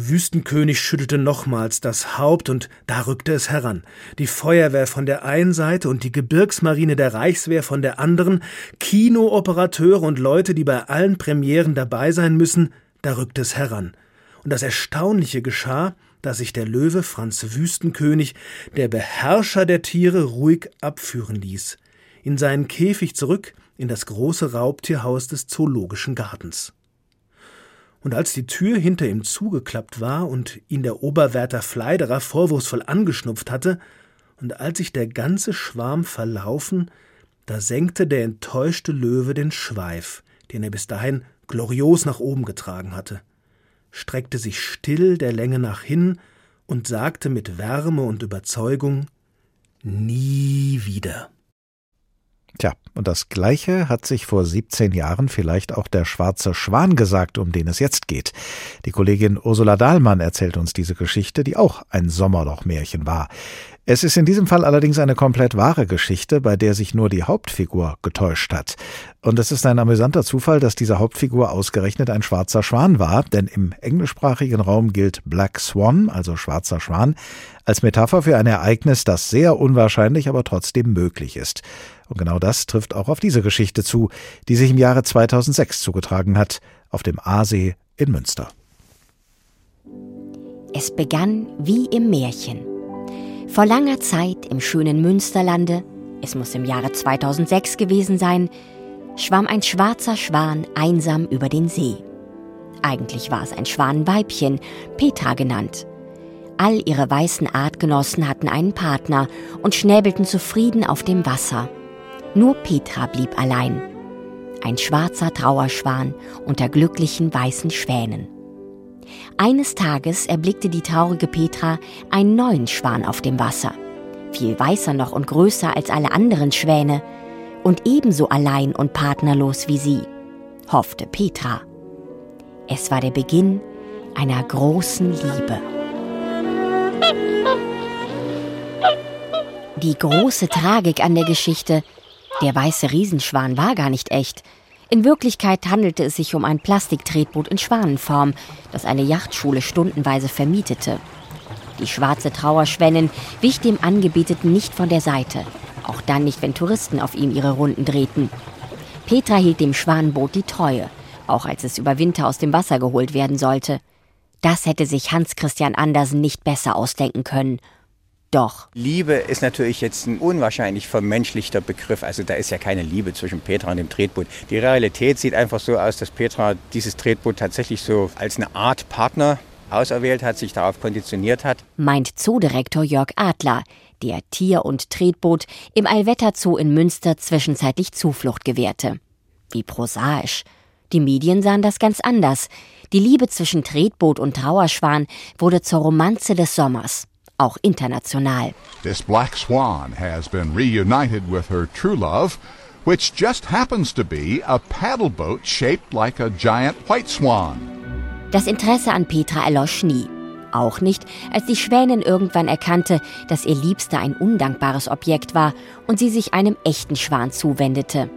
Wüstenkönig schüttelte nochmals das Haupt und da rückte es heran. Die Feuerwehr von der einen Seite und die Gebirgsmarine der Reichswehr von der anderen, Kinooperateure und Leute, die bei allen Premieren dabei sein müssen, da rückte es heran. Und das Erstaunliche geschah, dass sich der Löwe Franz Wüstenkönig, der Beherrscher der Tiere, ruhig abführen ließ. In seinen Käfig zurück in das große Raubtierhaus des Zoologischen Gartens und als die Tür hinter ihm zugeklappt war und ihn der Oberwärter Fleiderer vorwurfsvoll angeschnupft hatte, und als sich der ganze Schwarm verlaufen, da senkte der enttäuschte Löwe den Schweif, den er bis dahin glorios nach oben getragen hatte, streckte sich still der Länge nach hin und sagte mit Wärme und Überzeugung Nie wieder. Tja, und das Gleiche hat sich vor 17 Jahren vielleicht auch der schwarze Schwan gesagt, um den es jetzt geht. Die Kollegin Ursula Dahlmann erzählt uns diese Geschichte, die auch ein Sommerlochmärchen war. Es ist in diesem Fall allerdings eine komplett wahre Geschichte, bei der sich nur die Hauptfigur getäuscht hat. Und es ist ein amüsanter Zufall, dass diese Hauptfigur ausgerechnet ein schwarzer Schwan war, denn im englischsprachigen Raum gilt Black Swan, also schwarzer Schwan, als Metapher für ein Ereignis, das sehr unwahrscheinlich, aber trotzdem möglich ist. Und genau das trifft auch auf diese Geschichte zu, die sich im Jahre 2006 zugetragen hat, auf dem Aasee in Münster. Es begann wie im Märchen. Vor langer Zeit im schönen Münsterlande, es muss im Jahre 2006 gewesen sein, schwamm ein schwarzer Schwan einsam über den See. Eigentlich war es ein Schwanenweibchen, Petra genannt. All ihre weißen Artgenossen hatten einen Partner und schnäbelten zufrieden auf dem Wasser. Nur Petra blieb allein. Ein schwarzer Trauerschwan unter glücklichen weißen Schwänen. Eines Tages erblickte die traurige Petra einen neuen Schwan auf dem Wasser. Viel weißer noch und größer als alle anderen Schwäne und ebenso allein und partnerlos wie sie, hoffte Petra. Es war der Beginn einer großen Liebe. Die große Tragik an der Geschichte, der weiße Riesenschwan war gar nicht echt. In Wirklichkeit handelte es sich um ein Plastiktretboot in Schwanenform, das eine Yachtschule stundenweise vermietete. Die schwarze Trauerschwänin wich dem Angebeteten nicht von der Seite, auch dann nicht, wenn Touristen auf ihm ihre Runden drehten. Petra hielt dem Schwanenboot die Treue, auch als es über Winter aus dem Wasser geholt werden sollte. Das hätte sich Hans Christian Andersen nicht besser ausdenken können. Doch. Liebe ist natürlich jetzt ein unwahrscheinlich vermenschlichter Begriff. Also da ist ja keine Liebe zwischen Petra und dem Tretboot. Die Realität sieht einfach so aus, dass Petra dieses Tretboot tatsächlich so als eine Art Partner auserwählt hat, sich darauf konditioniert hat. Meint Zoodirektor Jörg Adler, der Tier- und Tretboot im Allwetter Zoo in Münster zwischenzeitlich Zuflucht gewährte. Wie prosaisch. Die Medien sahen das ganz anders. Die Liebe zwischen Tretboot und Trauerschwan wurde zur Romanze des Sommers, auch international. This black swan has been reunited with her true love, which just happens to be a paddleboat shaped like a giant white swan. Das Interesse an Petra erlosch nie. Auch nicht, als die Schwänin irgendwann erkannte, dass ihr Liebster ein undankbares Objekt war und sie sich einem echten Schwan zuwendete.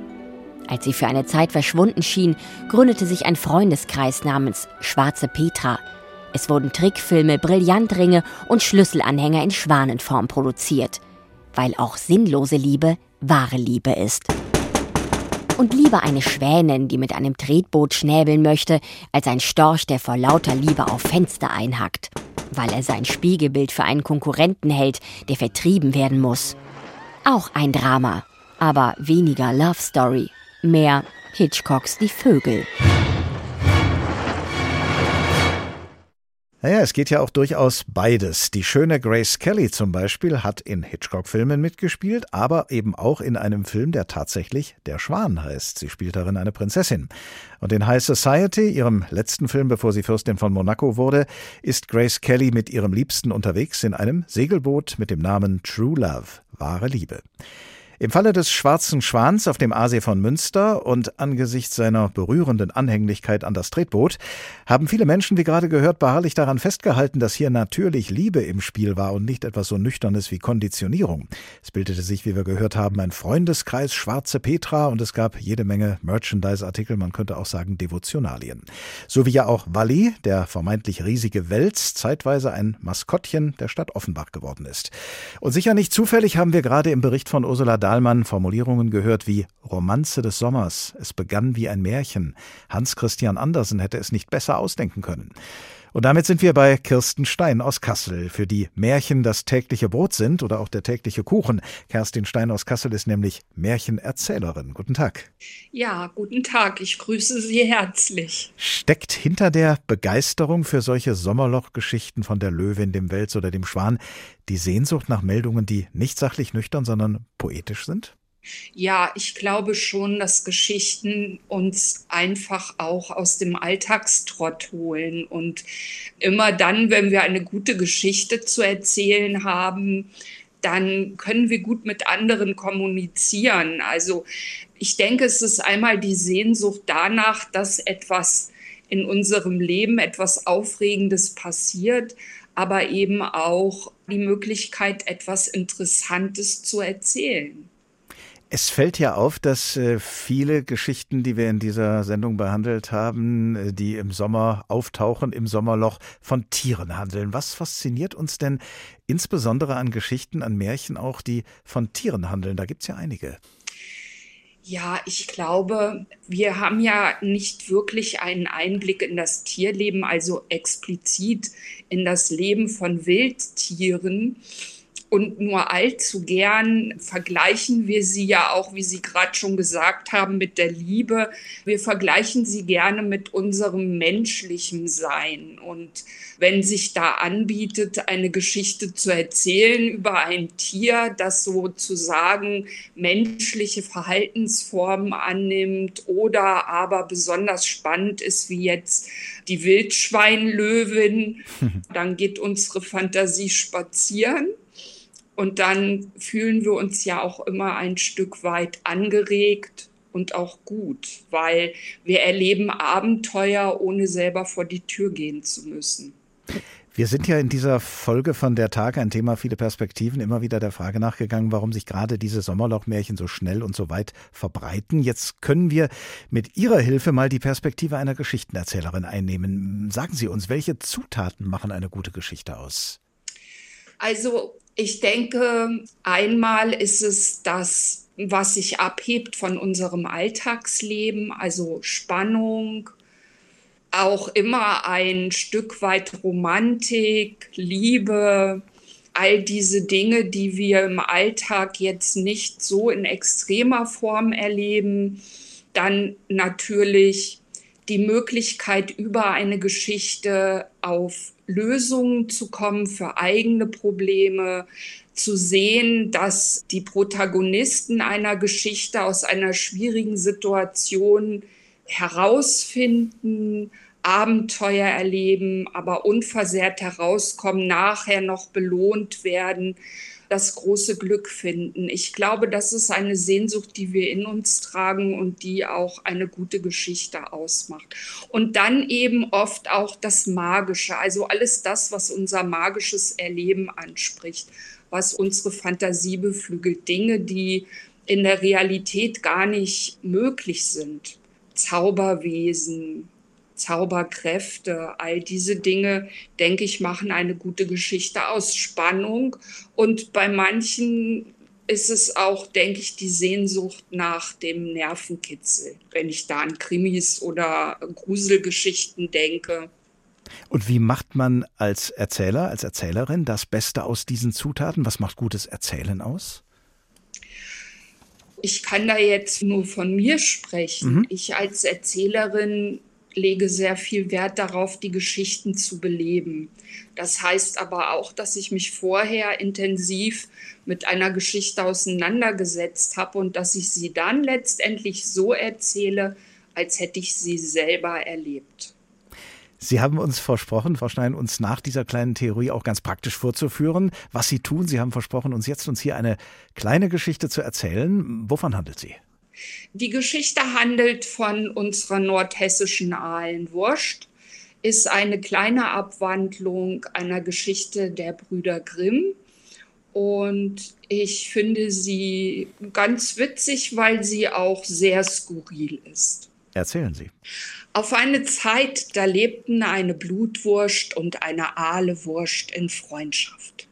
Als sie für eine Zeit verschwunden schien, gründete sich ein Freundeskreis namens Schwarze Petra. Es wurden Trickfilme, Brillantringe und Schlüsselanhänger in Schwanenform produziert. Weil auch sinnlose Liebe wahre Liebe ist. Und lieber eine Schwänin, die mit einem Tretboot schnäbeln möchte, als ein Storch, der vor lauter Liebe auf Fenster einhackt. Weil er sein Spiegelbild für einen Konkurrenten hält, der vertrieben werden muss. Auch ein Drama, aber weniger Love Story mehr Hitchcocks Die Vögel. Naja, es geht ja auch durchaus beides. Die schöne Grace Kelly zum Beispiel hat in Hitchcock-Filmen mitgespielt, aber eben auch in einem Film, der tatsächlich Der Schwan heißt. Sie spielt darin eine Prinzessin. Und in High Society, ihrem letzten Film, bevor sie Fürstin von Monaco wurde, ist Grace Kelly mit ihrem Liebsten unterwegs in einem Segelboot mit dem Namen True Love, wahre Liebe. Im Falle des Schwarzen Schwans auf dem Aasee von Münster und angesichts seiner berührenden Anhänglichkeit an das Tretboot haben viele Menschen, wie gerade gehört, beharrlich daran festgehalten, dass hier natürlich Liebe im Spiel war und nicht etwas so Nüchternes wie Konditionierung. Es bildete sich, wie wir gehört haben, ein Freundeskreis Schwarze Petra und es gab jede Menge Merchandise-Artikel, man könnte auch sagen Devotionalien. So wie ja auch Walli, der vermeintlich riesige Wels, zeitweise ein Maskottchen der Stadt Offenbach geworden ist. Und sicher nicht zufällig haben wir gerade im Bericht von Ursula Dahlmann Formulierungen gehört wie Romanze des Sommers, es begann wie ein Märchen. Hans Christian Andersen hätte es nicht besser ausdenken können. Und damit sind wir bei Kirsten Stein aus Kassel, für die Märchen das tägliche Brot sind oder auch der tägliche Kuchen. Kerstin Stein aus Kassel ist nämlich Märchenerzählerin. Guten Tag. Ja, guten Tag. Ich grüße Sie herzlich. Steckt hinter der Begeisterung für solche Sommerlochgeschichten von der Löwin, dem Wels oder dem Schwan die Sehnsucht nach Meldungen, die nicht sachlich nüchtern, sondern poetisch sind? Ja, ich glaube schon, dass Geschichten uns einfach auch aus dem Alltagstrott holen. Und immer dann, wenn wir eine gute Geschichte zu erzählen haben, dann können wir gut mit anderen kommunizieren. Also ich denke, es ist einmal die Sehnsucht danach, dass etwas in unserem Leben, etwas Aufregendes passiert, aber eben auch die Möglichkeit, etwas Interessantes zu erzählen. Es fällt ja auf, dass äh, viele Geschichten, die wir in dieser Sendung behandelt haben, äh, die im Sommer auftauchen, im Sommerloch, von Tieren handeln. Was fasziniert uns denn insbesondere an Geschichten, an Märchen auch, die von Tieren handeln? Da gibt es ja einige. Ja, ich glaube, wir haben ja nicht wirklich einen Einblick in das Tierleben, also explizit in das Leben von Wildtieren. Und nur allzu gern vergleichen wir sie ja auch, wie Sie gerade schon gesagt haben, mit der Liebe. Wir vergleichen sie gerne mit unserem menschlichen Sein. Und wenn sich da anbietet, eine Geschichte zu erzählen über ein Tier, das sozusagen menschliche Verhaltensformen annimmt oder aber besonders spannend ist, wie jetzt die Wildschweinlöwin, [laughs] dann geht unsere Fantasie spazieren. Und dann fühlen wir uns ja auch immer ein Stück weit angeregt und auch gut, weil wir erleben Abenteuer, ohne selber vor die Tür gehen zu müssen. Wir sind ja in dieser Folge von der Tag ein Thema viele Perspektiven immer wieder der Frage nachgegangen, warum sich gerade diese Sommerlochmärchen so schnell und so weit verbreiten. Jetzt können wir mit Ihrer Hilfe mal die Perspektive einer Geschichtenerzählerin einnehmen. Sagen Sie uns, welche Zutaten machen eine gute Geschichte aus? Also ich denke, einmal ist es das, was sich abhebt von unserem Alltagsleben, also Spannung, auch immer ein Stück weit Romantik, Liebe, all diese Dinge, die wir im Alltag jetzt nicht so in extremer Form erleben. Dann natürlich die Möglichkeit, über eine Geschichte auf Lösungen zu kommen für eigene Probleme, zu sehen, dass die Protagonisten einer Geschichte aus einer schwierigen Situation herausfinden, Abenteuer erleben, aber unversehrt herauskommen, nachher noch belohnt werden das große Glück finden. Ich glaube, das ist eine Sehnsucht, die wir in uns tragen und die auch eine gute Geschichte ausmacht. Und dann eben oft auch das Magische, also alles das, was unser magisches Erleben anspricht, was unsere Fantasie beflügelt, Dinge, die in der Realität gar nicht möglich sind. Zauberwesen, Zauberkräfte, all diese Dinge, denke ich, machen eine gute Geschichte aus. Spannung und bei manchen ist es auch, denke ich, die Sehnsucht nach dem Nervenkitzel, wenn ich da an Krimis oder Gruselgeschichten denke. Und wie macht man als Erzähler, als Erzählerin das Beste aus diesen Zutaten? Was macht gutes Erzählen aus? Ich kann da jetzt nur von mir sprechen. Mhm. Ich als Erzählerin lege sehr viel Wert darauf, die Geschichten zu beleben. Das heißt aber auch, dass ich mich vorher intensiv mit einer Geschichte auseinandergesetzt habe und dass ich sie dann letztendlich so erzähle, als hätte ich sie selber erlebt. Sie haben uns versprochen, Frau Stein, uns nach dieser kleinen Theorie auch ganz praktisch vorzuführen, was Sie tun. Sie haben versprochen, uns jetzt uns hier eine kleine Geschichte zu erzählen. Wovon handelt sie? Die Geschichte handelt von unserer nordhessischen Ahlenwurst, ist eine kleine Abwandlung einer Geschichte der Brüder Grimm. Und ich finde sie ganz witzig, weil sie auch sehr skurril ist. Erzählen Sie. Auf eine Zeit, da lebten eine Blutwurst und eine Ahlewurst in Freundschaft.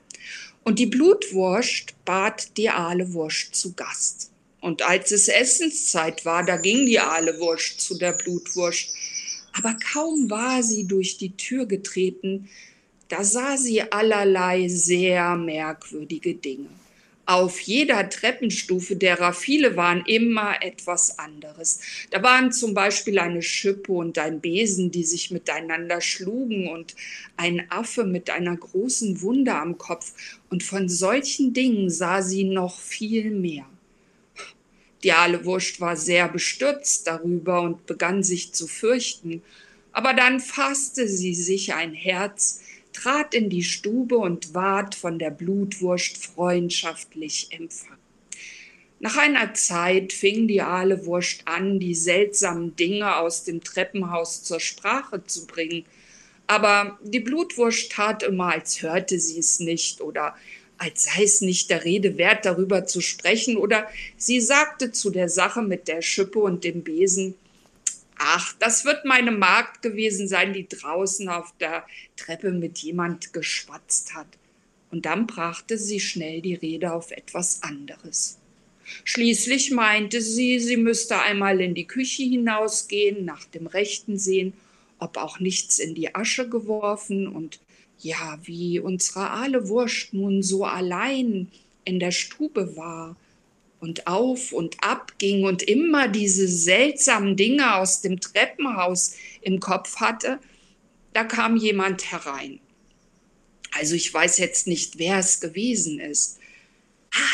Und die Blutwurst bat die Ahlewurst zu Gast. Und als es Essenszeit war, da ging die Ahlewurst zu der Blutwurst. Aber kaum war sie durch die Tür getreten, da sah sie allerlei sehr merkwürdige Dinge. Auf jeder Treppenstufe, derer viele waren, immer etwas anderes. Da waren zum Beispiel eine Schippe und ein Besen, die sich miteinander schlugen und ein Affe mit einer großen Wunde am Kopf. Und von solchen Dingen sah sie noch viel mehr. Die Ahlewurst war sehr bestürzt darüber und begann sich zu fürchten. Aber dann fasste sie sich ein Herz, trat in die Stube und ward von der Blutwurst freundschaftlich empfangen. Nach einer Zeit fing die Ahlewurst an, die seltsamen Dinge aus dem Treppenhaus zur Sprache zu bringen. Aber die Blutwurst tat immer, als hörte sie es nicht oder als sei es nicht der Rede wert, darüber zu sprechen, oder sie sagte zu der Sache mit der Schippe und dem Besen, ach, das wird meine Magd gewesen sein, die draußen auf der Treppe mit jemand geschwatzt hat. Und dann brachte sie schnell die Rede auf etwas anderes. Schließlich meinte sie, sie müsste einmal in die Küche hinausgehen, nach dem Rechten sehen, ob auch nichts in die Asche geworfen und ja, wie unsere Ahlewurst nun so allein in der Stube war und auf und ab ging und immer diese seltsamen Dinge aus dem Treppenhaus im Kopf hatte, da kam jemand herein. Also ich weiß jetzt nicht, wer es gewesen ist.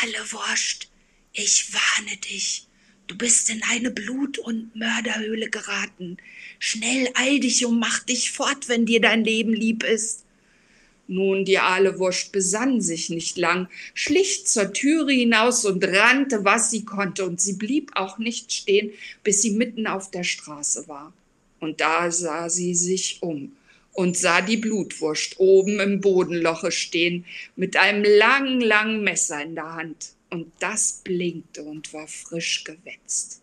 Ahlewurst, ich warne dich. Du bist in eine Blut- und Mörderhöhle geraten. Schnell eil dich und mach dich fort, wenn dir dein Leben lieb ist. Nun, die Ahlewurst besann sich nicht lang, schlich zur Türe hinaus und rannte, was sie konnte, und sie blieb auch nicht stehen, bis sie mitten auf der Straße war. Und da sah sie sich um und sah die Blutwurst oben im Bodenloche stehen, mit einem langen, langen Messer in der Hand. Und das blinkte und war frisch gewetzt.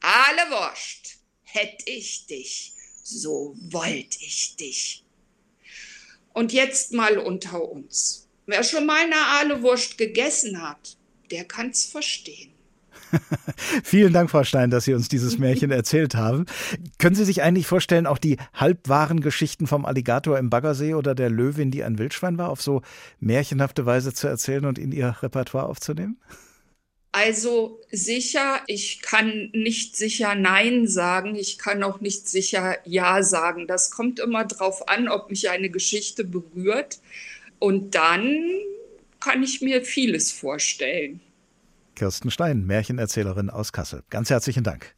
Ahlewurst, hätt ich dich, so wollt ich dich. Und jetzt mal unter uns. Wer schon mal eine Ahlewurst gegessen hat, der kann's verstehen. [laughs] Vielen Dank, Frau Stein, dass Sie uns dieses Märchen erzählt haben. Können Sie sich eigentlich vorstellen, auch die halbwahren Geschichten vom Alligator im Baggersee oder der Löwin, die ein Wildschwein war, auf so märchenhafte Weise zu erzählen und in Ihr Repertoire aufzunehmen? Also sicher, ich kann nicht sicher Nein sagen, ich kann auch nicht sicher Ja sagen. Das kommt immer darauf an, ob mich eine Geschichte berührt. Und dann kann ich mir vieles vorstellen. Kirsten Stein, Märchenerzählerin aus Kassel. Ganz herzlichen Dank.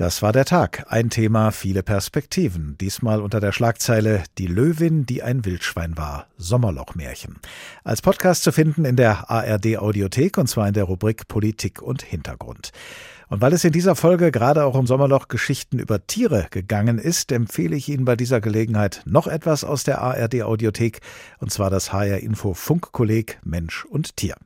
Das war der Tag. Ein Thema, viele Perspektiven. Diesmal unter der Schlagzeile Die Löwin, die ein Wildschwein war. Sommerlochmärchen. Als Podcast zu finden in der ARD Audiothek und zwar in der Rubrik Politik und Hintergrund. Und weil es in dieser Folge gerade auch um Sommerloch Geschichten über Tiere gegangen ist, empfehle ich Ihnen bei dieser Gelegenheit noch etwas aus der ARD Audiothek und zwar das HR Info Funkkolleg Mensch und Tier.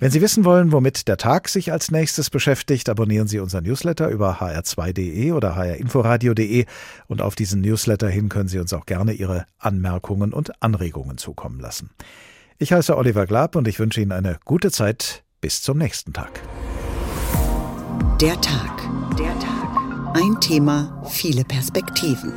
Wenn Sie wissen wollen, womit der Tag sich als nächstes beschäftigt, abonnieren Sie unseren Newsletter über hr2.de oder hrinforadio.de und auf diesen Newsletter hin können Sie uns auch gerne Ihre Anmerkungen und Anregungen zukommen lassen. Ich heiße Oliver Glab und ich wünsche Ihnen eine gute Zeit. Bis zum nächsten Tag. Der Tag. Der Tag. Ein Thema, viele Perspektiven.